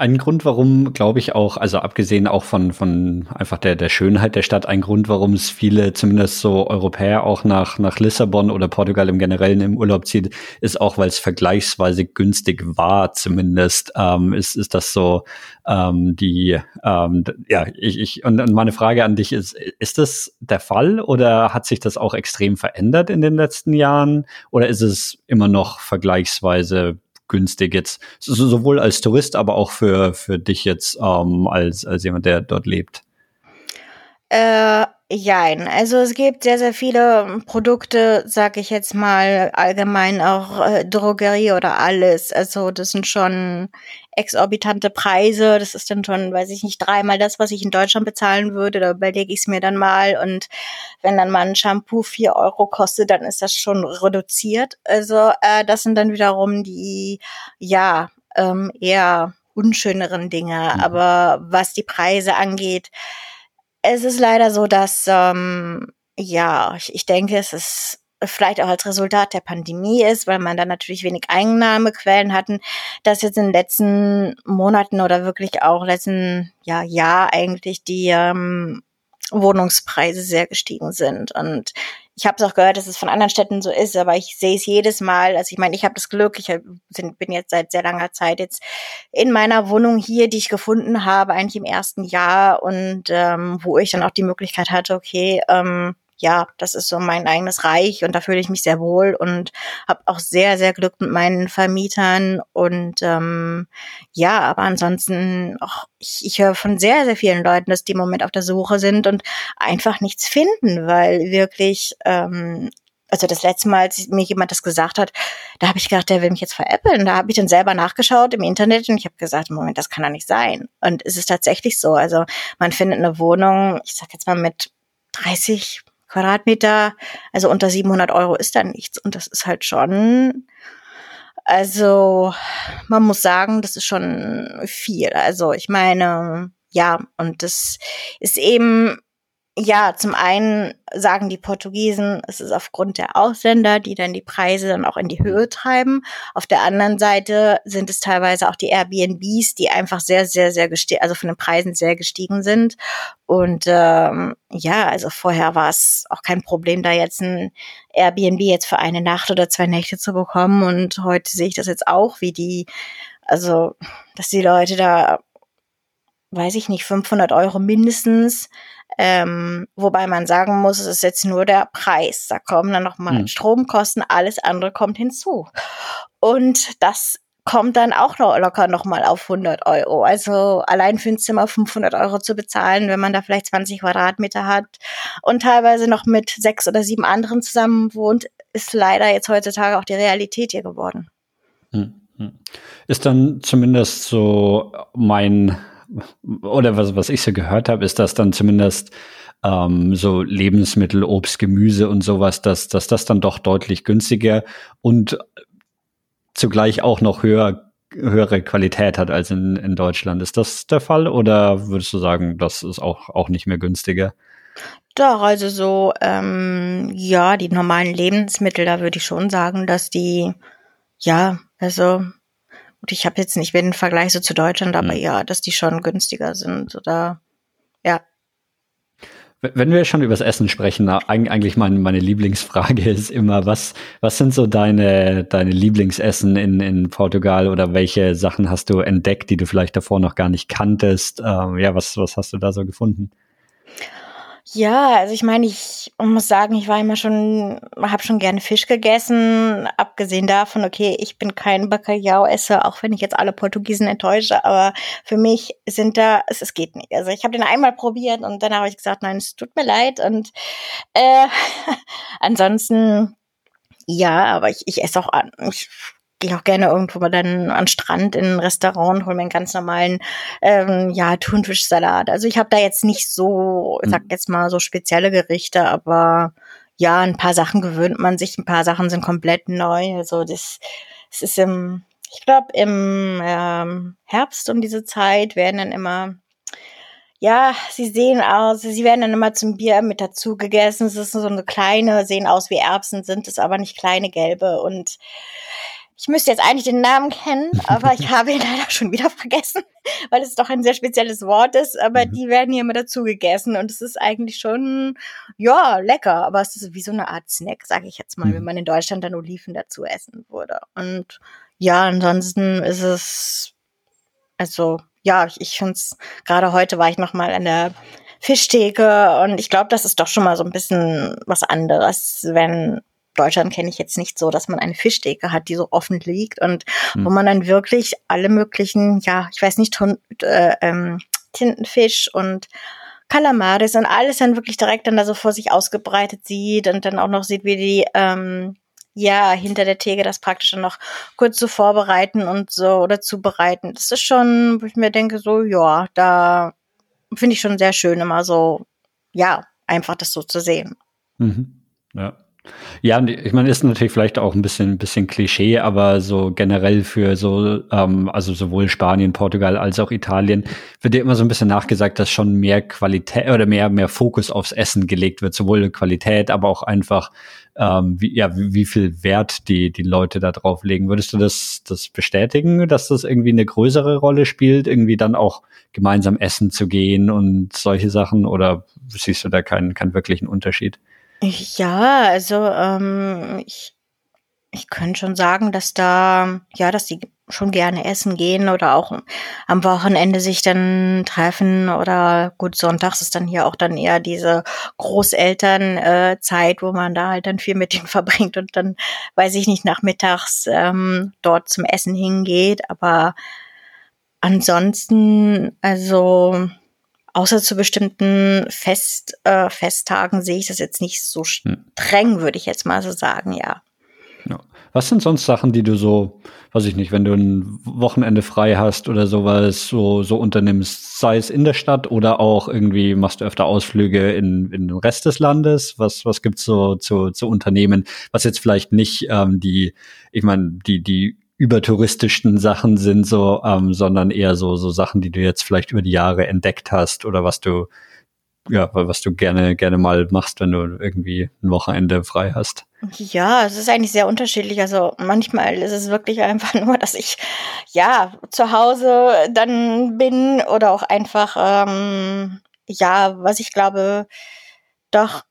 Ein Grund, warum, glaube ich, auch, also abgesehen auch von, von einfach der, der Schönheit der Stadt, ein Grund, warum es viele, zumindest so Europäer, auch nach, nach Lissabon oder Portugal im Generellen im Urlaub zieht, ist auch, weil es vergleichsweise günstig war, zumindest, ähm, ist, ist das so, ähm, die, ähm, ja, ich, ich, und, und meine Frage an dich ist, ist das der Fall oder hat sich das auch extrem verändert in den letzten Jahren oder ist es immer noch vergleichsweise günstig jetzt, sowohl als Tourist, aber auch für, für dich jetzt ähm, als, als jemand, der dort lebt? Äh, Jein. Also es gibt sehr, sehr viele Produkte, sag ich jetzt mal, allgemein auch äh, Drogerie oder alles. Also das sind schon exorbitante Preise. Das ist dann schon, weiß ich nicht, dreimal das, was ich in Deutschland bezahlen würde. Da überlege ich es mir dann mal. Und wenn dann mal ein Shampoo vier Euro kostet, dann ist das schon reduziert. Also äh, das sind dann wiederum die, ja, ähm, eher unschöneren Dinge. Mhm. Aber was die Preise angeht, es ist leider so, dass, ähm, ja, ich, ich denke, es ist vielleicht auch als Resultat der Pandemie ist, weil man da natürlich wenig Einnahmequellen hatten, dass jetzt in den letzten Monaten oder wirklich auch letzten ja, Jahr eigentlich die ähm, Wohnungspreise sehr gestiegen sind. Und ich habe es auch gehört, dass es von anderen Städten so ist, aber ich sehe es jedes Mal. Also ich meine, ich habe das Glück, ich bin jetzt seit sehr langer Zeit jetzt in meiner Wohnung hier, die ich gefunden habe, eigentlich im ersten Jahr und ähm, wo ich dann auch die Möglichkeit hatte, okay, ähm, ja, das ist so mein eigenes Reich und da fühle ich mich sehr wohl und habe auch sehr, sehr Glück mit meinen Vermietern und ähm, ja, aber ansonsten auch, ich, ich höre von sehr, sehr vielen Leuten, dass die im Moment auf der Suche sind und einfach nichts finden, weil wirklich ähm, also das letzte Mal, als mir jemand das gesagt hat, da habe ich gedacht, der will mich jetzt veräppeln. Da habe ich dann selber nachgeschaut im Internet und ich habe gesagt, Moment, das kann doch nicht sein. Und es ist tatsächlich so. Also man findet eine Wohnung, ich sag jetzt mal mit 30, Quadratmeter, also unter 700 Euro ist da nichts. Und das ist halt schon, also man muss sagen, das ist schon viel. Also ich meine, ja, und das ist eben ja, zum einen sagen die Portugiesen, es ist aufgrund der Ausländer, die dann die Preise dann auch in die Höhe treiben. Auf der anderen Seite sind es teilweise auch die Airbnbs, die einfach sehr, sehr, sehr gestiegen, also von den Preisen sehr gestiegen sind. Und ähm, ja, also vorher war es auch kein Problem, da jetzt ein Airbnb jetzt für eine Nacht oder zwei Nächte zu bekommen. Und heute sehe ich das jetzt auch, wie die, also, dass die Leute da, weiß ich nicht, 500 Euro mindestens ähm, wobei man sagen muss, es ist jetzt nur der Preis. Da kommen dann nochmal mhm. Stromkosten, alles andere kommt hinzu. Und das kommt dann auch noch locker nochmal auf 100 Euro. Also allein für ein Zimmer 500 Euro zu bezahlen, wenn man da vielleicht 20 Quadratmeter hat und teilweise noch mit sechs oder sieben anderen zusammen wohnt, ist leider jetzt heutzutage auch die Realität hier geworden. Hm. Hm. Ist dann zumindest so mein, oder was, was ich so gehört habe, ist, dass dann zumindest ähm, so Lebensmittel, Obst, Gemüse und sowas, dass, dass das dann doch deutlich günstiger und zugleich auch noch höher, höhere Qualität hat als in, in Deutschland. Ist das der Fall oder würdest du sagen, das ist auch, auch nicht mehr günstiger? Doch, also so, ähm, ja, die normalen Lebensmittel, da würde ich schon sagen, dass die, ja, also, gut, ich habe jetzt nicht den Vergleich so zu Deutschland, aber mhm. ja, dass die schon günstiger sind oder, ja. Wenn wir schon über das Essen sprechen, eigentlich meine, meine Lieblingsfrage ist immer, was, was sind so deine, deine Lieblingsessen in, in Portugal oder welche Sachen hast du entdeckt, die du vielleicht davor noch gar nicht kanntest? Ähm, ja, was, was hast du da so gefunden? Ja, also ich meine, ich muss sagen, ich war immer schon, habe schon gerne Fisch gegessen. Abgesehen davon, okay, ich bin kein Bacalhau-Esser, auch wenn ich jetzt alle Portugiesen enttäusche, aber für mich sind da, es, es geht nicht. Also ich habe den einmal probiert und dann habe ich gesagt, nein, es tut mir leid. Und äh, ansonsten, ja, aber ich, ich esse auch an. Ich gehe auch gerne irgendwo mal dann an Strand in ein Restaurant, hole mir einen ganz normalen ähm, ja Thunfischsalat. Also ich habe da jetzt nicht so, mhm. sag jetzt mal so spezielle Gerichte, aber ja, ein paar Sachen gewöhnt man sich, ein paar Sachen sind komplett neu. Also das, das ist im, ich glaube im ähm, Herbst um diese Zeit werden dann immer ja, sie sehen aus, sie werden dann immer zum Bier mit dazu gegessen. Es ist so eine kleine, sehen aus wie Erbsen, sind es aber nicht kleine gelbe und ich müsste jetzt eigentlich den Namen kennen, aber ich habe ihn leider schon wieder vergessen, weil es doch ein sehr spezielles Wort ist. Aber mhm. die werden hier immer dazu gegessen und es ist eigentlich schon, ja, lecker. Aber es ist wie so eine Art Snack, sage ich jetzt mal, mhm. wenn man in Deutschland dann Oliven dazu essen würde. Und ja, ansonsten ist es, also ja, ich, ich finde es, gerade heute war ich noch mal an der Fischtheke und ich glaube, das ist doch schon mal so ein bisschen was anderes, wenn Deutschland kenne ich jetzt nicht so, dass man eine Fischtheke hat, die so offen liegt und hm. wo man dann wirklich alle möglichen, ja, ich weiß nicht, äh, ähm, Tintenfisch und Kalamaris und alles dann wirklich direkt dann da so vor sich ausgebreitet sieht und dann auch noch sieht, wie die ähm, ja hinter der Theke das praktisch dann noch kurz so vorbereiten und so oder zubereiten. Das ist schon, wo ich mir denke, so ja, da finde ich schon sehr schön immer so, ja, einfach das so zu sehen. Mhm. Ja. Ja, ich meine, ist natürlich vielleicht auch ein bisschen, bisschen Klischee, aber so generell für so, ähm, also sowohl Spanien, Portugal als auch Italien wird ja immer so ein bisschen nachgesagt, dass schon mehr Qualität oder mehr, mehr Fokus aufs Essen gelegt wird, sowohl Qualität, aber auch einfach, ähm, wie, ja, wie viel Wert die, die Leute da drauf legen. Würdest du das, das bestätigen, dass das irgendwie eine größere Rolle spielt, irgendwie dann auch gemeinsam essen zu gehen und solche Sachen oder siehst du da keinen, keinen wirklichen Unterschied? Ja, also ähm, ich, ich könnte schon sagen, dass da, ja, dass die schon gerne essen gehen oder auch am Wochenende sich dann treffen oder gut, sonntags ist dann hier auch dann eher diese Großelternzeit, äh, wo man da halt dann viel mit denen verbringt und dann, weiß ich nicht, nachmittags ähm, dort zum Essen hingeht. Aber ansonsten, also Außer zu bestimmten Fest, äh, Festtagen sehe ich das jetzt nicht so hm. streng, würde ich jetzt mal so sagen, ja. ja. Was sind sonst Sachen, die du so, weiß ich nicht, wenn du ein Wochenende frei hast oder sowas, so, so unternimmst, sei es in der Stadt oder auch irgendwie machst du öfter Ausflüge in, in den Rest des Landes? Was, was gibt's so zu, zu Unternehmen, was jetzt vielleicht nicht ähm, die, ich meine, die, die übertouristischsten Sachen sind, so, ähm, sondern eher so, so Sachen, die du jetzt vielleicht über die Jahre entdeckt hast oder was du, ja, was du gerne, gerne mal machst, wenn du irgendwie ein Wochenende frei hast. Ja, es ist eigentlich sehr unterschiedlich. Also manchmal ist es wirklich einfach nur, dass ich ja zu Hause dann bin oder auch einfach ähm, ja, was ich glaube, doch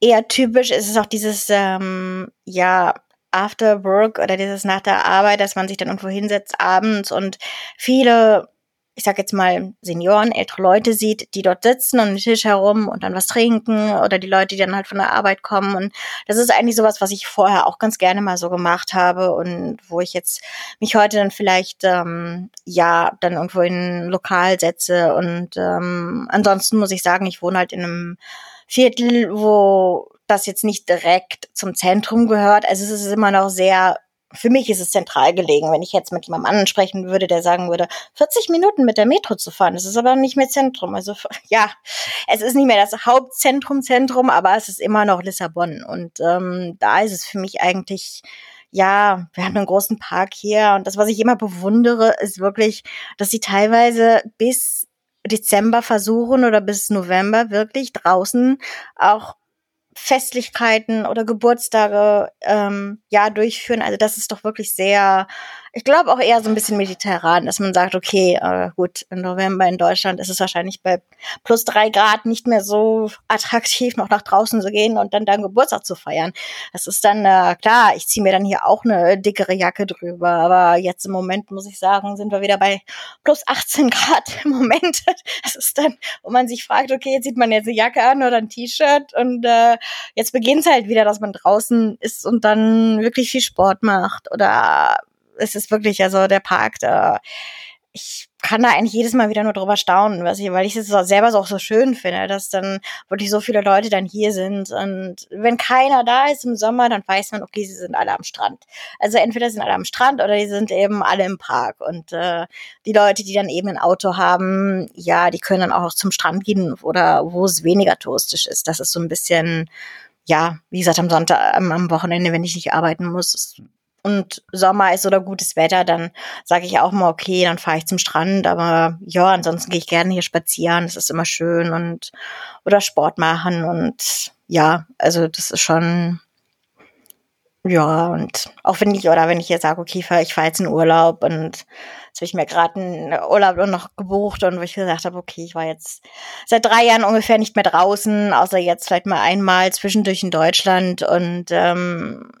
eher typisch ist es auch dieses ähm, ja After Work oder dieses nach der Arbeit, dass man sich dann irgendwo hinsetzt abends und viele, ich sag jetzt mal Senioren, ältere Leute sieht, die dort sitzen und den Tisch herum und dann was trinken oder die Leute, die dann halt von der Arbeit kommen. Und das ist eigentlich sowas, was ich vorher auch ganz gerne mal so gemacht habe und wo ich jetzt mich heute dann vielleicht ähm, ja dann irgendwo in ein Lokal setze. Und ähm, ansonsten muss ich sagen, ich wohne halt in einem Viertel, wo das jetzt nicht direkt zum Zentrum gehört. Also es ist immer noch sehr für mich ist es zentral gelegen. Wenn ich jetzt mit jemandem anderen sprechen würde, der sagen würde, 40 Minuten mit der Metro zu fahren, das ist aber nicht mehr Zentrum. Also ja, es ist nicht mehr das Hauptzentrum, Zentrum, aber es ist immer noch Lissabon. Und ähm, da ist es für mich eigentlich ja, wir haben einen großen Park hier und das, was ich immer bewundere, ist wirklich, dass sie teilweise bis Dezember versuchen oder bis November wirklich draußen auch Festlichkeiten oder Geburtstage ähm, ja durchführen. Also das ist doch wirklich sehr ich glaube auch eher so ein bisschen mediterran, dass man sagt, okay, äh, gut, im November in Deutschland ist es wahrscheinlich bei plus drei Grad nicht mehr so attraktiv, noch nach draußen zu gehen und dann deinen Geburtstag zu feiern. Das ist dann, äh, klar, ich ziehe mir dann hier auch eine dickere Jacke drüber, aber jetzt im Moment, muss ich sagen, sind wir wieder bei plus 18 Grad im Moment. Das ist dann, wo man sich fragt, okay, jetzt sieht man jetzt eine Jacke an oder ein T-Shirt und äh, jetzt beginnt es halt wieder, dass man draußen ist und dann wirklich viel Sport macht oder es ist wirklich, also der Park, da, ich kann da eigentlich jedes Mal wieder nur drüber staunen, was ich, weil ich es selber auch so schön finde, dass dann wirklich so viele Leute dann hier sind. Und wenn keiner da ist im Sommer, dann weiß man, okay, sie sind alle am Strand. Also entweder sind alle am Strand oder die sind eben alle im Park. Und äh, die Leute, die dann eben ein Auto haben, ja, die können dann auch zum Strand gehen oder wo es weniger touristisch ist. Das ist so ein bisschen, ja, wie gesagt, am Sonntag, am, am Wochenende, wenn ich nicht arbeiten muss, und Sommer ist oder gutes Wetter, dann sage ich auch mal, okay, dann fahre ich zum Strand. Aber ja, ansonsten gehe ich gerne hier spazieren. Das ist immer schön und oder Sport machen. Und ja, also das ist schon. Ja, und auch wenn ich, oder wenn ich jetzt sage, okay, ich fahre jetzt in Urlaub und jetzt habe ich mir gerade einen Urlaub noch gebucht und wo ich gesagt habe, okay, ich war jetzt seit drei Jahren ungefähr nicht mehr draußen, außer jetzt vielleicht mal einmal zwischendurch in Deutschland und ähm,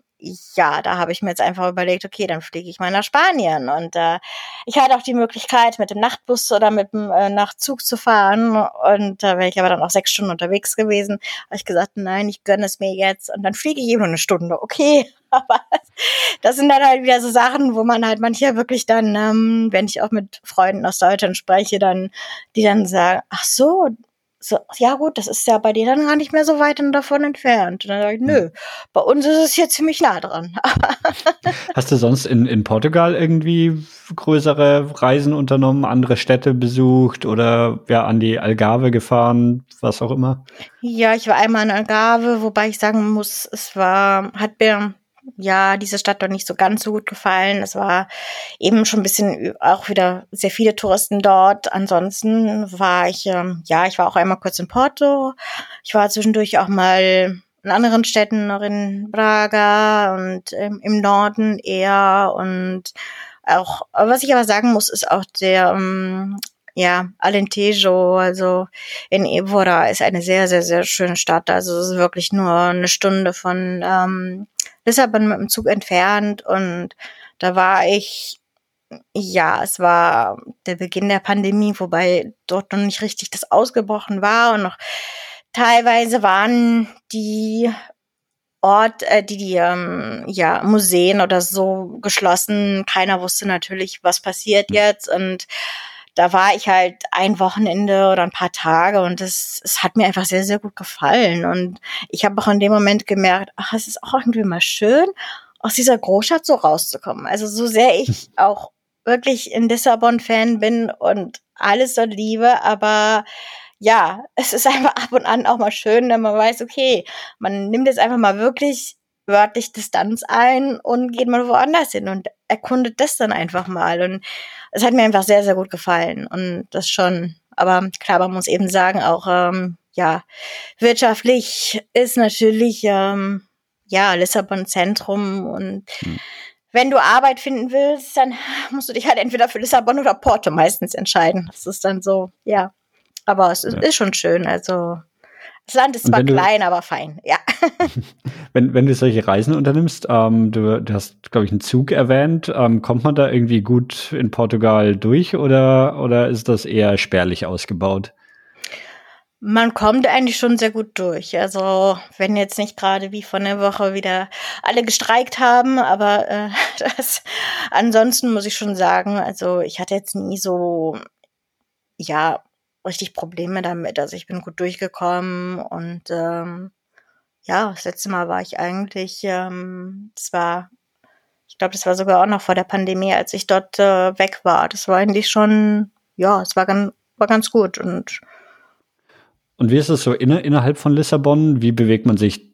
ja, da habe ich mir jetzt einfach überlegt, okay, dann fliege ich mal nach Spanien. Und äh, ich hatte auch die Möglichkeit, mit dem Nachtbus oder mit dem äh, Nachtzug zu fahren. Und da wäre ich aber dann auch sechs Stunden unterwegs gewesen. Habe ich gesagt, nein, ich gönne es mir jetzt. Und dann fliege ich eben nur eine Stunde. Okay, aber das sind dann halt wieder so Sachen, wo man halt manchmal wirklich dann, ähm, wenn ich auch mit Freunden aus Deutschland spreche, dann, die dann sagen, ach so, so, ja gut, das ist ja bei dir dann gar nicht mehr so weit davon entfernt. Und dann sage ich, nö, bei uns ist es hier ziemlich nah dran. Hast du sonst in, in Portugal irgendwie größere Reisen unternommen, andere Städte besucht oder ja an die Algarve gefahren, was auch immer? Ja, ich war einmal in Algarve, wobei ich sagen muss, es war, hat mir ja, diese Stadt doch nicht so ganz so gut gefallen. Es war eben schon ein bisschen auch wieder sehr viele Touristen dort. Ansonsten war ich, ähm, ja, ich war auch einmal kurz in Porto. Ich war zwischendurch auch mal in anderen Städten, noch in Braga und ähm, im Norden eher. Und auch, was ich aber sagen muss, ist auch der, ähm, ja, Alentejo, also in Evora ist eine sehr, sehr, sehr schöne Stadt. Also es ist wirklich nur eine Stunde von ähm, Lissabon mit dem Zug entfernt und da war ich, ja, es war der Beginn der Pandemie, wobei dort noch nicht richtig das ausgebrochen war und noch teilweise waren die Ort, äh, die die ähm, ja Museen oder so geschlossen. Keiner wusste natürlich, was passiert hm. jetzt und da war ich halt ein Wochenende oder ein paar Tage und es, es hat mir einfach sehr, sehr gut gefallen. Und ich habe auch in dem Moment gemerkt, ach, es ist auch irgendwie mal schön, aus dieser Großstadt so rauszukommen. Also so sehr ich auch wirklich in Lissabon-Fan bin und alles so liebe, aber ja, es ist einfach ab und an auch mal schön, wenn man weiß, okay, man nimmt jetzt einfach mal wirklich wörtlich Distanz ein und geht mal woanders hin und erkundet das dann einfach mal. Und es hat mir einfach sehr, sehr gut gefallen. Und das schon, aber klar, man muss eben sagen, auch ähm, ja, wirtschaftlich ist natürlich ähm, ja Lissabon Zentrum und hm. wenn du Arbeit finden willst, dann musst du dich halt entweder für Lissabon oder Porto meistens entscheiden. Das ist dann so, ja. Aber es ist, ja. ist schon schön. Also das Land ist zwar klein, aber fein, ja. wenn, wenn du solche Reisen unternimmst, ähm, du, du hast, glaube ich, einen Zug erwähnt, ähm, kommt man da irgendwie gut in Portugal durch oder, oder ist das eher spärlich ausgebaut? Man kommt eigentlich schon sehr gut durch. Also wenn jetzt nicht gerade wie von der Woche wieder alle gestreikt haben, aber äh, das ansonsten muss ich schon sagen, also ich hatte jetzt nie so ja richtig Probleme damit. Also ich bin gut durchgekommen und ähm, ja, das letzte Mal war ich eigentlich, ähm, das war Ich glaube, das war sogar auch noch vor der Pandemie, als ich dort äh, weg war. Das war eigentlich schon, ja, es war ganz, war ganz gut und und wie ist es so inner, innerhalb von Lissabon? Wie bewegt man sich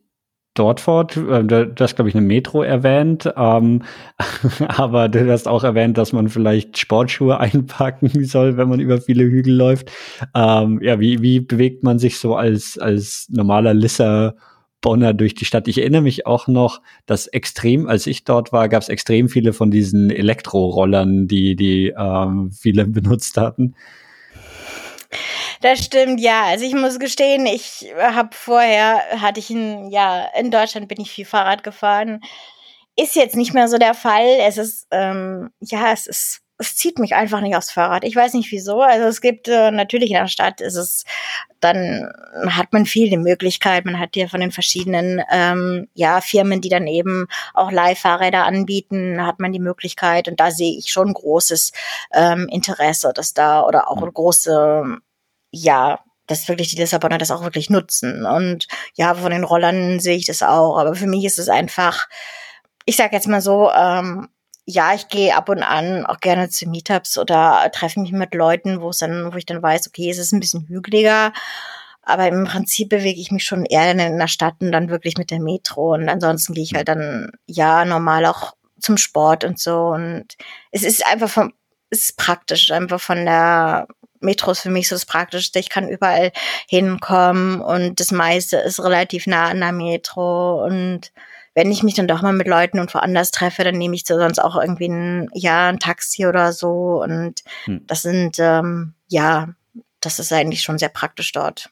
dort fort. Äh, du hast, glaube ich, eine Metro erwähnt, ähm, aber du hast auch erwähnt, dass man vielleicht Sportschuhe einpacken soll, wenn man über viele Hügel läuft. Ähm, ja, wie, wie bewegt man sich so als, als normaler Lissabonner durch die Stadt? Ich erinnere mich auch noch, dass extrem, als ich dort war, gab es extrem viele von diesen Elektrorollern, die, die ähm, viele benutzt hatten. Das stimmt, ja. Also ich muss gestehen, ich habe vorher, hatte ich ein, ja, in Deutschland bin ich viel Fahrrad gefahren. Ist jetzt nicht mehr so der Fall. Es ist, ähm, ja, es ist, es zieht mich einfach nicht aufs Fahrrad. Ich weiß nicht wieso. Also es gibt äh, natürlich in der Stadt ist es, dann hat man viel die Möglichkeit. Man hat hier von den verschiedenen ähm, ja Firmen, die dann eben auch Leihfahrräder anbieten, hat man die Möglichkeit. Und da sehe ich schon großes ähm, Interesse, dass da oder auch eine große ja, dass wirklich die Lissabonner das auch wirklich nutzen. Und ja, von den Rollern sehe ich das auch. Aber für mich ist es einfach, ich sage jetzt mal so, ähm, ja, ich gehe ab und an auch gerne zu Meetups oder treffe mich mit Leuten, wo es dann, wo ich dann weiß, okay, es ist ein bisschen hügeliger. Aber im Prinzip bewege ich mich schon eher in der Stadt und dann wirklich mit der Metro. Und ansonsten gehe ich halt dann, ja, normal auch zum Sport und so. Und es ist einfach vom, es ist praktisch, einfach von der, Metro ist für mich so das Praktischste. Ich kann überall hinkommen und das meiste ist relativ nah an der Metro. Und wenn ich mich dann doch mal mit Leuten und woanders treffe, dann nehme ich so sonst auch irgendwie ein, ja, ein Taxi oder so. Und hm. das sind, ähm, ja, das ist eigentlich schon sehr praktisch dort.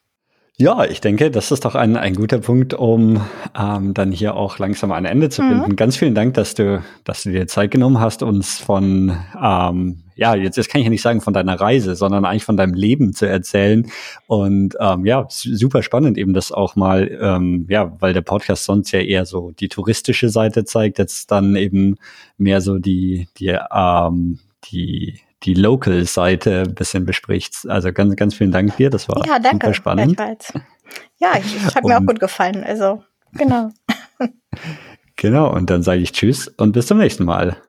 Ja, ich denke, das ist doch ein, ein guter Punkt, um ähm, dann hier auch langsam ein Ende zu finden. Mhm. Ganz vielen Dank, dass du, dass du dir Zeit genommen hast, uns von, ähm, ja, jetzt, jetzt kann ich ja nicht sagen von deiner Reise, sondern eigentlich von deinem Leben zu erzählen. Und ähm, ja, super spannend eben das auch mal, ähm, ja, weil der Podcast sonst ja eher so die touristische Seite zeigt, jetzt dann eben mehr so die, die, ähm, die die Local-Seite ein bisschen bespricht. Also ganz, ganz vielen Dank dir. Das war ja, danke, super spannend. Ja, ich, ich hat mir auch gut gefallen. Also, genau. genau, und dann sage ich Tschüss und bis zum nächsten Mal.